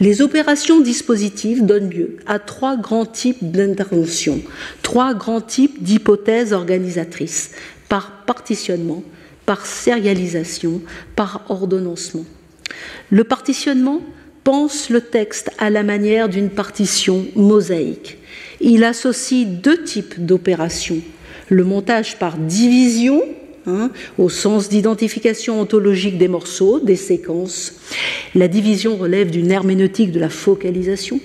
Les opérations dispositives donnent lieu à trois grands types d'interventions, trois grands types d'hypothèses organisatrices, par partitionnement, par sérialisation, par ordonnancement. Le partitionnement pense le texte à la manière d'une partition mosaïque. Il associe deux types d'opérations. Le montage par division, hein, au sens d'identification ontologique des morceaux, des séquences. La division relève d'une herméneutique de la focalisation.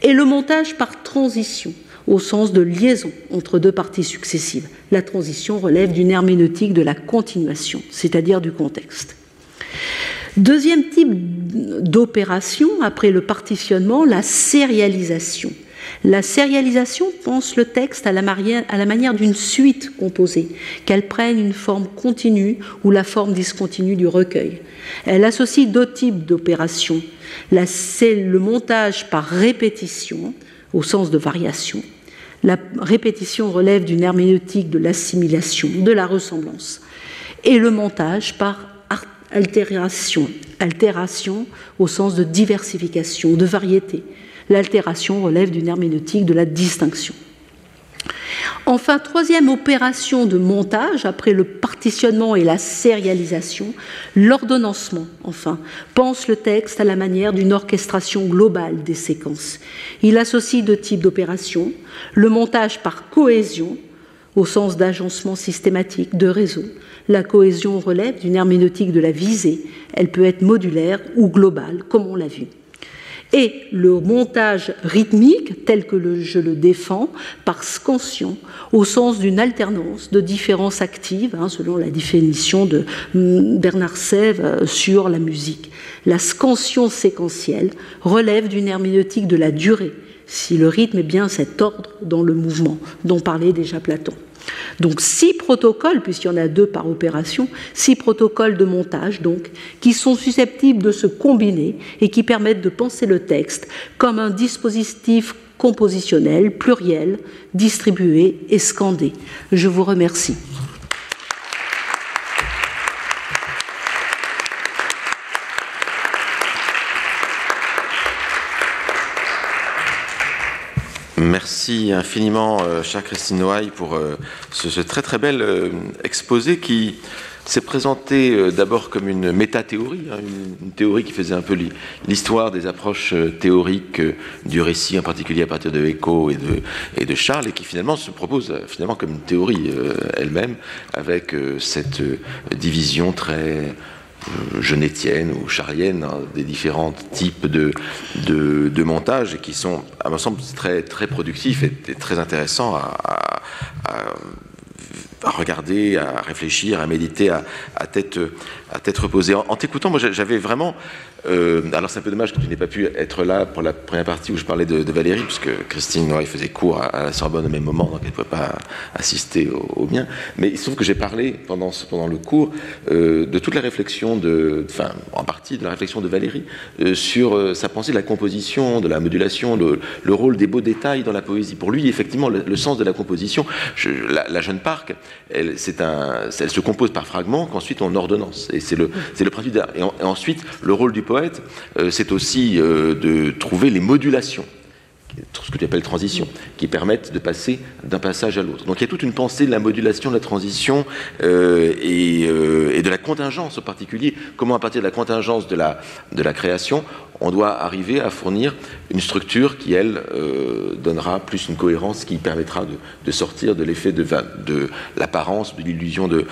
Et le montage par transition, au sens de liaison entre deux parties successives. La transition relève d'une herméneutique de la continuation, c'est-à-dire du contexte. Deuxième type d'opération, après le partitionnement, la sérialisation. La sérialisation pense le texte à la, manière d'une suite composée, qu'elle prenne une forme continue ou la forme discontinue du recueil. Elle associe deux types d'opérations. C'est le montage par répétition, au sens de variation. La répétition relève d'une herméneutique de l'assimilation, de la ressemblance. Et le montage par altération, altération au sens de diversification, de variété. L'altération relève d'une herméneutique de la distinction. Enfin, troisième opération de montage, après le partitionnement et la sérialisation, l'ordonnancement, enfin, pense le texte à la manière d'une orchestration globale des séquences. Il associe deux types d'opérations, le montage par cohésion, au sens d'agencement systématique, de réseau. La cohésion relève d'une herméneutique de la visée, elle peut être modulaire ou globale, comme on l'a vu et le montage rythmique, tel que je le défends, par scansion, au sens d'une alternance de différences actives, hein, selon la définition de mm, Bernard Sèvres euh, sur la musique. La scansion séquentielle relève d'une herméneutique de la durée, si le rythme est bien cet ordre dans le mouvement dont parlait déjà Platon. Donc six protocoles, puisqu'il y en a deux par opération, six protocoles de montage, donc, qui sont susceptibles de se combiner et qui permettent de penser le texte comme un dispositif compositionnel, pluriel, distribué et scandé. Je vous remercie. Merci infiniment, euh, chère Christine Noailles, pour euh, ce, très très bel euh, exposé qui s'est présenté d'abord comme une métathéorie, hein, une, théorie qui faisait un peu l'histoire des approches théoriques du récit, en particulier à partir de Eco et de, et de Charles, et qui finalement se propose finalement comme une théorie elle-même, avec cette division très genétienne ou charienne, hein, des différents types de, de, montages qui sont, à mon sens, très, très productifs et, très intéressants à, à regarder, à réfléchir, à méditer à, à tête reposée. En, t'écoutant, moi j'avais vraiment. Euh, alors c'est un peu dommage que tu n'aies pas pu être là pour la première partie où je parlais de, Valérie, puisque Christine Noir faisait cours à, la Sorbonne au même moment, donc elle ne pouvait pas assister au, mien. Mais il se trouve que j'ai parlé pendant, pendant le cours euh, de toute la réflexion, de, enfin en partie de la réflexion de Valérie euh, sur sa pensée de la composition, de la modulation, le, rôle des beaux détails dans la poésie. Pour lui, effectivement, le, sens de la composition, la, jeune Parc, elle, se compose par fragments qu'ensuite on ordonnance. Et c'est le, le principe. Et, et, ensuite, le rôle du poète, euh, c'est aussi euh, de trouver les modulations ce que tu appelles transition, qui permettent de passer d'un passage à l'autre. Donc il y a toute une pensée de la modulation, de la transition euh, et, de la contingence en particulier. Comment à partir de la contingence de la, création, on doit arriver à fournir une structure qui, elle, donnera plus une cohérence qui permettra de, sortir de l'effet de, l'apparence, de l'illusion de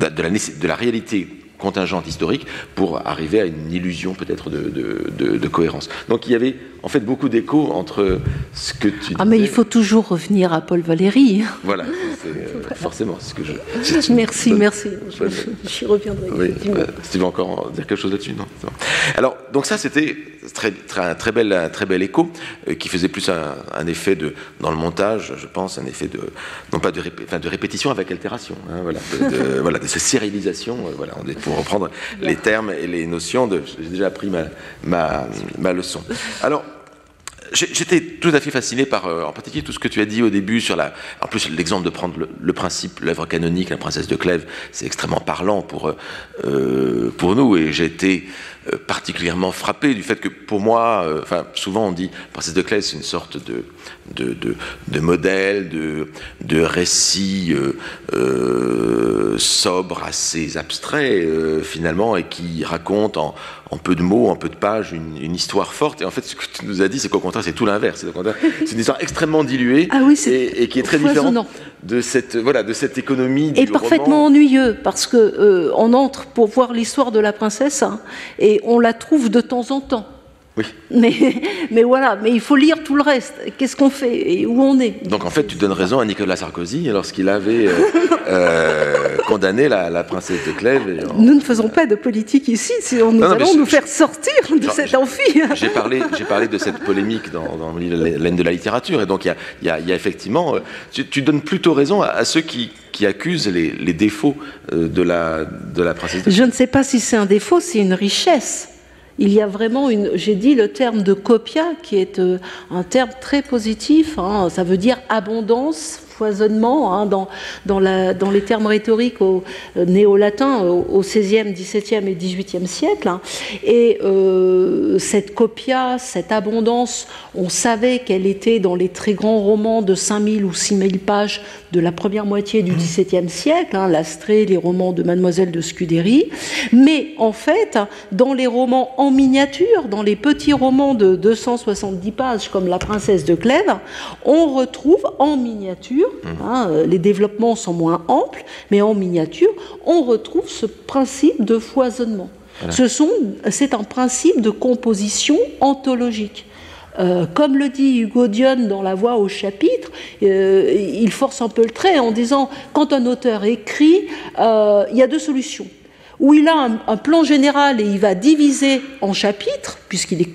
la réalité contingente historique pour arriver à une illusion peut-être de, cohérence. Donc il y avait en fait beaucoup d'échos entre ce que tu Ah mais il faut toujours revenir à Paul Valéry. Voilà, [laughs] c'est forcément ce que je... Merci, merci. J'y reviendrai. Oui, euh, tu veux encore dire quelque chose là-dessus Non Alors, donc ça c'était très, très, un, très bel, un très bel écho euh, qui faisait plus un, effet de, dans le montage, je pense, un effet de, non pas de, de répétition avec altération, hein, voilà, de, [laughs] voilà, de cette sérialisation, euh, voilà, on est pour reprendre les termes et les notions de. J'ai déjà appris ma, ma, ma leçon. Alors, J'étais tout à fait fasciné par, euh, en particulier, tout ce que tu as dit au début sur la. En plus, l'exemple de prendre le, principe, l'œuvre canonique, La Princesse de Clèves, c'est extrêmement parlant pour, euh, euh, pour nous. Et été particulièrement frappé du fait que, pour moi, enfin, souvent on dit Princesse de Clèves, c'est une sorte de, de, de, modèle, de, de récit sobre, assez abstrait, finalement, et qui raconte en, en peu de mots, en peu de pages, une, histoire forte. Et en fait, ce que tu nous as dit, c'est qu'au contraire, c'est tout l'inverse. C'est une histoire extrêmement diluée ah oui, et, qui est très différente de cette, voilà, de cette économie du Et parfaitement ennuyeux, parce qu'on euh, on entre pour voir l'histoire de la princesse hein, et on la trouve de temps en temps. Oui. Mais, mais voilà, mais il faut lire tout le reste. Qu'est-ce qu'on fait et où on est? Donc en fait, tu donnes raison à Nicolas Sarkozy lorsqu'il avait euh, [laughs] euh, condamné la, princesse de Clèves. Nous ne faisons pas de politique ici, nous non, allons nous faire sortir de cet amphi. J'ai parlé, parlé de cette polémique dans, dans l'aine de la littérature, et donc il y, y a, effectivement, euh, tu, donnes plutôt raison à, ceux qui, qui accusent les, les défauts de la, de la princesse de Clèves. Je ne sais pas si c'est un défaut, c'est une richesse il y a vraiment une. J'ai dit le terme de copia, qui est euh, un terme très positif. Hein. ça veut dire abondance, foisonnement hein, dans, dans, la, dans, les termes rhétoriques au, euh, néo-latins au, XVIe, XVIIe et XVIIIe siècle. Hein. Et euh, cette copia, cette abondance, on savait qu'elle était dans les très grands romans de 5000 ou 6000 pages de la première moitié du XVIIe siècle, hein, l'Astrée, les romans de Mademoiselle de Scudéry. Mais en fait, dans les romans en miniature, dans les petits romans de 270 pages comme La Princesse de Clèves, on retrouve en miniature Hein, euh, les développements sont moins amples, mais en miniature, on retrouve ce principe de foisonnement. c'est un principe de composition anthologique. Euh, comme le dit Hugo Dion dans La Voix au chapitre, euh, il force un peu le trait en disant quand un auteur écrit, il y a deux solutions où il a un, plan général et il va diviser en chapitres, puisqu'il est.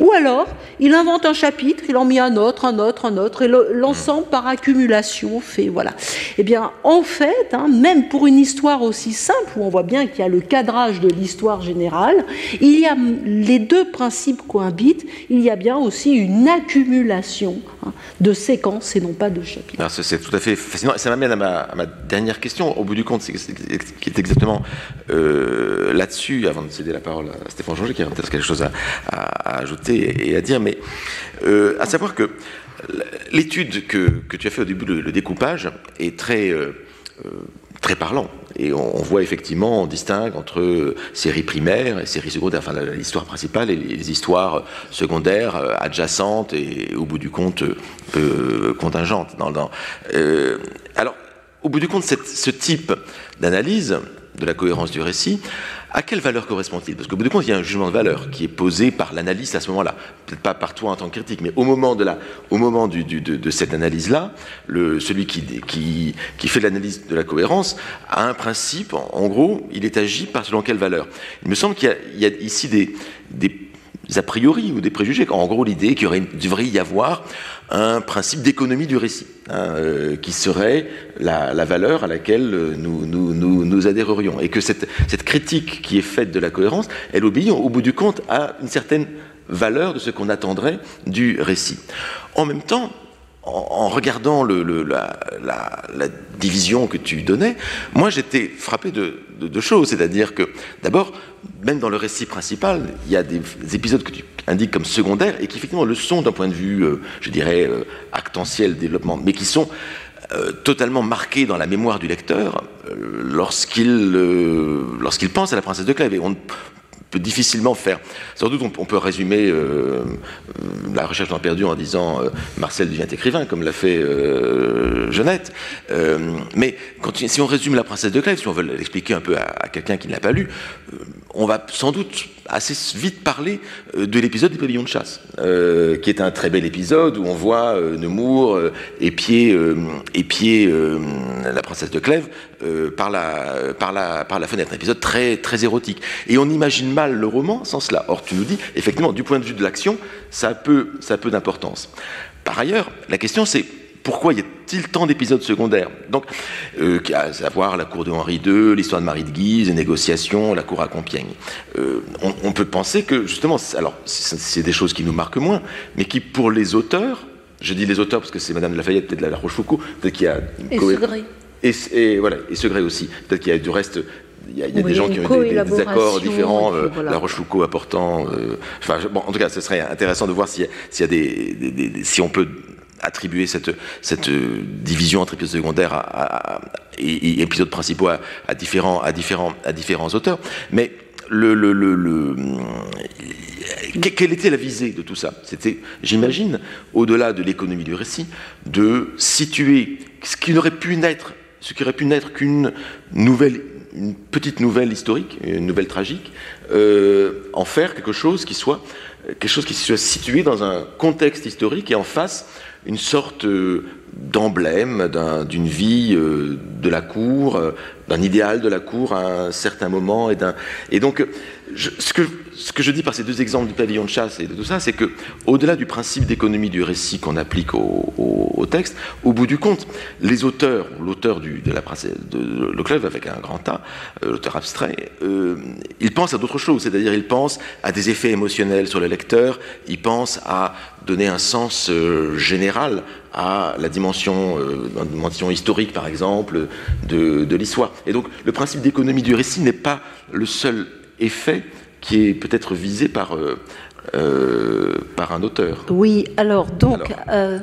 Ou alors, il invente un chapitre, il en met un autre, un autre, un autre, et l'ensemble par accumulation fait. Voilà. Eh bien, en fait, hein, même pour une histoire aussi simple, où on voit bien qu'il y a le cadrage de l'histoire générale, il y a les deux principes cohabitent, il y a bien aussi une accumulation hein, de séquences et non pas de chapitres. C'est tout à fait fascinant. Et ça m'amène à ma, à ma dernière question. Au bout du compte, c'est qui est exactement euh, là-dessus, avant de céder la parole à Stéphane Jonger, qui a peut-être quelque chose à, ajouter et à dire, mais euh, à savoir que l'étude que, tu as fait au début, le, découpage, est très, euh, très parlant. Et on, voit effectivement, on distingue entre séries primaires et séries secondaires, enfin l'histoire principale et les histoires secondaires, adjacentes et au bout du compte contingentes. Alors, au bout du compte, ce type d'analyse, de la cohérence du récit, à quelle valeur correspond-il? Parce qu'au bout du compte, il y a un jugement de valeur qui est posé par l'analyste à ce moment-là. Peut-être pas par toi en tant que critique, mais au moment de, la, au moment de, cette analyse-là, celui qui fait l'analyse de la cohérence a un principe, en, gros, il est agi par selon quelle valeur? Il me semble qu'il y, a ici des, des a priori ou des préjugés. En gros, l'idée qu'il devrait y avoir un principe d'économie du récit, hein, euh, qui serait la, valeur à laquelle nous, nous, adhérerions. Et que cette, cette, critique qui est faite de la cohérence, elle obéit au bout du compte à une certaine valeur de ce qu'on attendrait du récit. En même temps, en, regardant la, division que tu donnais, moi j'étais frappé de deux choses. C'est-à-dire que, d'abord, même dans le récit principal, il y a des, épisodes que tu indiques comme secondaires et qui effectivement le sont d'un point de vue, euh, je dirais, euh, actentiel, développement, mais qui sont euh, totalement marqués dans la mémoire du lecteur lorsqu'il lorsqu'il pense à la princesse de Clèves. Et on, difficilement faire. Sans doute, on, peut résumer euh, la recherche d'un perdu en disant euh, Marcel devient écrivain, comme l'a fait euh, Jeannette. mais quand, si on résume La Princesse de Clèves, si on veut l'expliquer un peu à, quelqu'un qui ne l'a pas lu, on va sans doute assez vite parler de l'épisode des pavillons de chasse, qui est un très bel épisode où on voit Nemours épier, épier la princesse de Clèves par, la, par, la, par la fenêtre. Un épisode très, très érotique. Et on imagine mal le roman sans cela. Or, tu nous dis, effectivement, du point de vue de l'action, ça a peu d'importance. Par ailleurs, la question c'est pourquoi il y a aurait-il tant d'épisodes secondaires Donc, euh, à savoir la cour de Henri II, l'histoire de Marie de Guise, les négociations, la cour à Compiègne. Euh, on, peut penser que, justement, alors, c'est des choses qui nous marquent moins, mais qui, pour les auteurs, je dis les auteurs parce que c'est Madame de Lafayette, peut-être la Rochefoucauld, peut-être qu'il y a... Et Segré. Et, et, voilà, et Segré aussi. Peut-être qu'il y a du reste il y a, des gens qui ont des, des, accords différents, euh, la Rochefoucauld apportant. Euh, enfin, bon, en tout cas, ce serait intéressant de voir s'il y, a des, si on peut attribuer cette, cette euh, division entre épisodes secondaires et, épisodes principaux à, différents, à, différents, à différents auteurs. Mais le, quelle était la visée de tout ça? C'était, j'imagine, au-delà de l'économie du récit, de situer ce qui n'aurait pu naître, ce qui aurait pu naître qu'une nouvelle une petite nouvelle historique, une nouvelle tragique, euh, en faire quelque chose qui soit quelque chose qui soit situé dans un contexte historique et en face une sorte euh, d'emblème d'une vie euh, de la cour, d'un idéal de la cour à un certain moment et, donc ce, que, ce, que, je dis par ces deux exemples du pavillon de chasse et de tout ça, c'est que, au-delà du principe d'économie du récit qu'on applique au, texte, au bout du compte, les auteurs, l'auteur de la princesse de Leclerc avec un grand A, euh, l'auteur abstrait, euh, il pense à d'autres choses, c'est-à-dire il pense à des effets émotionnels sur le lecteur, il pense à donner un sens euh, général à la dimension, dimension historique, par exemple, de, de l'histoire. Et donc, le principe d'économie du récit n'est pas le seul effet qui est peut-être visé par, euh, euh, par un auteur. Oui, alors donc. Euh,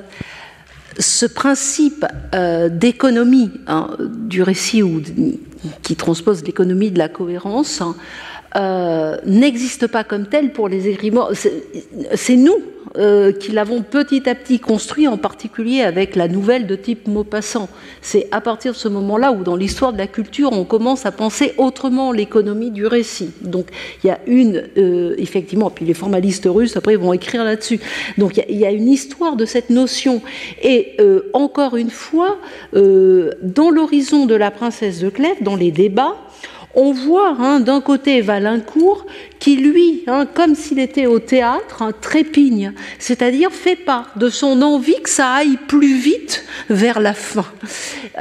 ce principe d'économie hein, du récit ou qui transpose l'économie de la cohérence hein, n'existe pas comme tel pour les écrivains. C'est nous euh, qui l'avons petit à petit construit, en particulier avec la nouvelle de type Maupassant. C'est à partir de ce moment-là où, dans l'histoire de la culture, on commence à penser autrement l'économie du récit. Donc, il y a une, euh, effectivement, puis les formalistes russes, après, vont écrire là-dessus. Donc, il y, a une histoire de cette notion. Et euh, encore une fois, dans l'horizon de la princesse de Clèves, dans les débats, on voit hein, d'un côté Valincourt qui, lui, hein, comme s'il était au théâtre, hein, trépigne, c'est-à-dire fait part de son envie que ça aille plus vite vers la fin.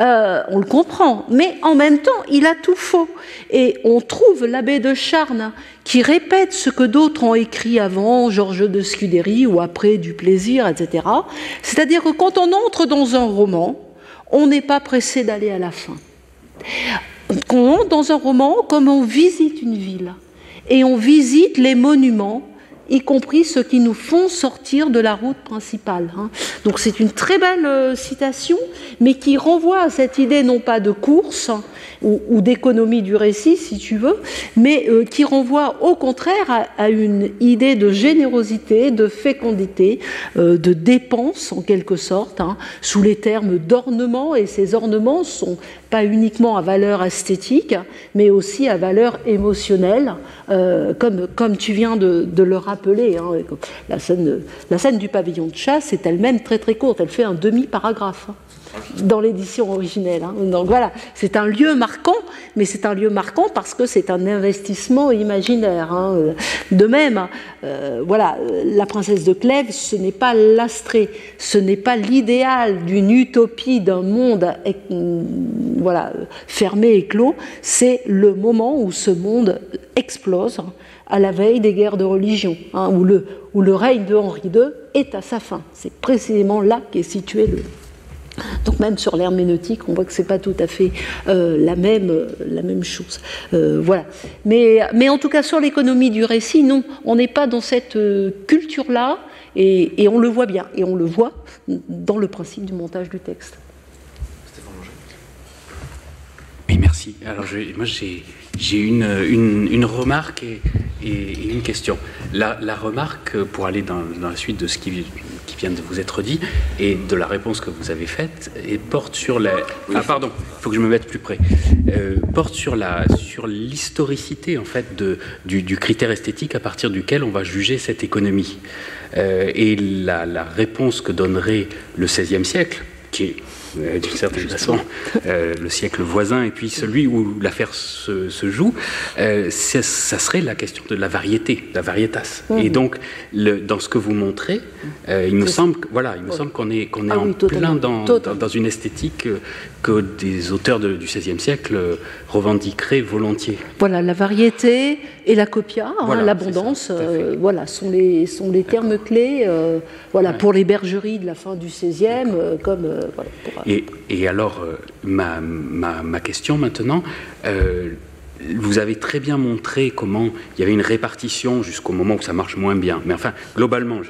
Euh, on le comprend, mais en même temps, il a tout faux. Et on trouve l'abbé de Charnes qui répète ce que d'autres ont écrit avant, Georges de Scudéry ou après du plaisir, etc. C'est-à-dire que quand on entre dans un roman, on n'est pas pressé d'aller à la fin dans un roman comme on visite une ville. Et on visite les monuments y compris ceux qui nous font sortir de la route principale. Hein. Donc c'est une très belle euh, citation, mais qui renvoie à cette idée non pas de course ou, d'économie du récit, si tu veux, mais euh, qui renvoie au contraire à, une idée de générosité, de fécondité, euh, de dépense en quelque sorte, hein, sous les termes d'ornement, et ces ornements sont pas uniquement à valeur esthétique, mais aussi à valeur émotionnelle, comme, comme tu viens de le rappeler Hein, la, scène, du pavillon de chasse est elle-même très très courte, elle fait un demi-paragraphe hein, dans l'édition originelle. Hein. Donc voilà, c'est un lieu marquant, mais c'est un lieu marquant parce que c'est un investissement imaginaire. De même, euh, voilà, la princesse de Clèves, ce n'est pas l'astré, ce n'est pas l'idéal d'une utopie d'un monde voilà, fermé et clos, c'est le moment où ce monde explose à la veille des guerres de religion, hein, où, le, où le règne de Henri II est à sa fin. C'est précisément là qu'est situé le. Donc même sur l'herméneutique, on voit que c'est pas tout à fait euh, la, même, la même chose. Euh, voilà. Mais, mais en tout cas sur l'économie du récit, non, on n'est pas dans cette euh, culture-là, et, et on le voit bien, et on le voit dans le principe du montage du texte. Oui, merci. Alors moi j'ai j'ai une, une, une, remarque et, et, une question. La, la, remarque, pour aller dans, dans, la suite de ce qui, qui, vient de vous être dit et de la réponse que vous avez faite, et porte sur la. Ah, pardon, il faut que je me mette plus près. Euh, porte sur la sur l'historicité en fait de, du, du, critère esthétique à partir duquel on va juger cette économie. Euh, et la, la réponse que donnerait le XVIe siècle, qui est d'une certaine façon, le siècle voisin et puis celui où l'affaire se, joue, ça serait la question de la variété, la varietas. Mmh. Et donc, le, dans ce que vous montrez, il me semble, voilà, il me semble qu'on est, qu'on est ah en plein dans, dans, une esthétique que des auteurs du XVIe siècle revendiqueraient volontiers. Voilà, la variété et la copia, hein, l'abondance, voilà, sont les, sont les termes clés voilà, pour les bergeries de la fin du XVIe, euh, comme. Euh, et, alors, euh, ma, question maintenant. vous avez très bien montré comment il y avait une répartition jusqu'au moment où ça marche moins bien. Mais enfin, globalement,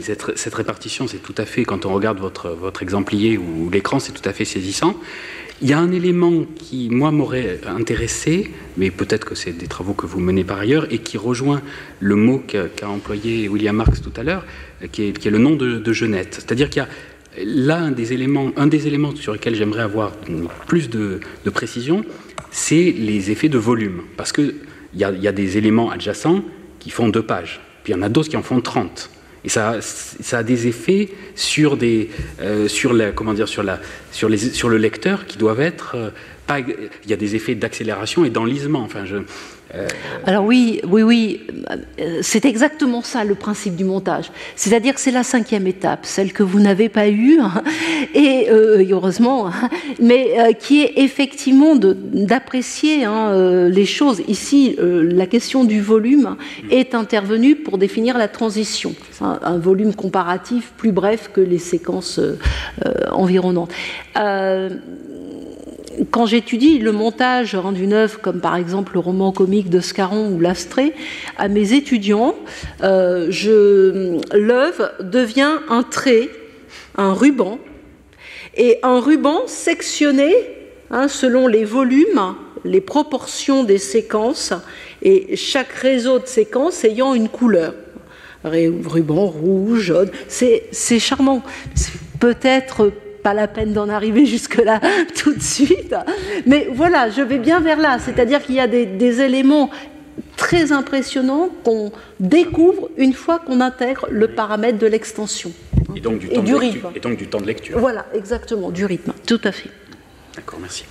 cette, répartition, c'est tout à fait, quand on regarde votre, exemplier ou l'écran, c'est tout à fait saisissant. Il y a un élément qui, moi, m'aurait intéressé, mais peut-être que c'est des travaux que vous menez par ailleurs, et qui rejoint le mot qu'a employé William Marx tout à l'heure, qui est, le nom de, Genette. C'est-à-dire qu'il y a là un des éléments, un des éléments sur lesquels j'aimerais avoir plus de, précision, c'est les effets de volume. Parce qu'il y, a, des éléments adjacents qui font deux pages, puis il y en a d'autres qui en font 30. Et ça, ça a des effets sur, des, euh, sur, les, sur le lecteur qui doivent être. Euh, il y a des effets d'accélération et d'enlisement. Alors oui, oui, oui, c'est exactement ça le principe du montage. C'est-à-dire que c'est la cinquième étape, celle que vous n'avez pas eue, hein, et, euh, heureusement, hein, mais euh, qui est effectivement d'apprécier hein, les choses. Ici, la question du volume est intervenue pour définir la transition, un volume comparatif plus bref que les séquences environnantes quand j'étudie le montage rendu neuf, comme par exemple le roman comique de ou L'Astrée, à mes étudiants, euh, l'œuvre devient un trait, un ruban, et un ruban sectionné hein, selon les volumes, les proportions des séquences, et chaque réseau de séquences ayant une couleur. Ruban rouge, jaune, c'est charmant. Peut-être pas la peine d'en arriver jusque-là [laughs] tout de suite. Mais voilà, je vais bien vers là. C'est-à-dire qu'il y a des, éléments très impressionnants qu'on découvre une fois qu'on intègre le paramètre de l'extension. Et donc du, temps de rythme. Et donc du temps de lecture. Voilà, exactement, du rythme, tout à fait. D'accord, merci.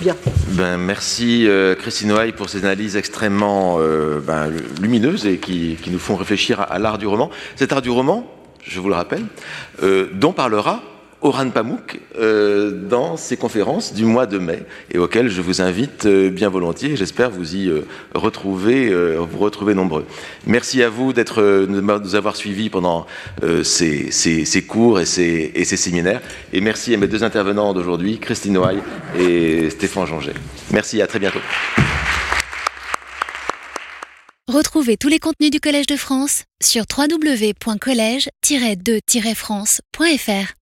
Bien. Ben, merci euh, Christine Oeil pour ces analyses extrêmement euh, ben, lumineuses et qui, nous font réfléchir à, l'art du roman. Cet art du roman, je vous le rappelle, euh, dont parlera Oran Pamuk euh, dans ces conférences du mois de mai et auxquelles je vous invite euh, bien volontiers. J'espère vous y euh, retrouver, vous retrouver nombreux. Merci à vous d'être, nous avoir suivis pendant ces, ces, cours et ces, et ces, séminaires. Et merci à mes deux intervenants d'aujourd'hui, Christine Noailles et Stéphane Jonger. Merci, à très bientôt. Retrouvez tous les contenus du Collège de France sur www.colège-2-france.fr.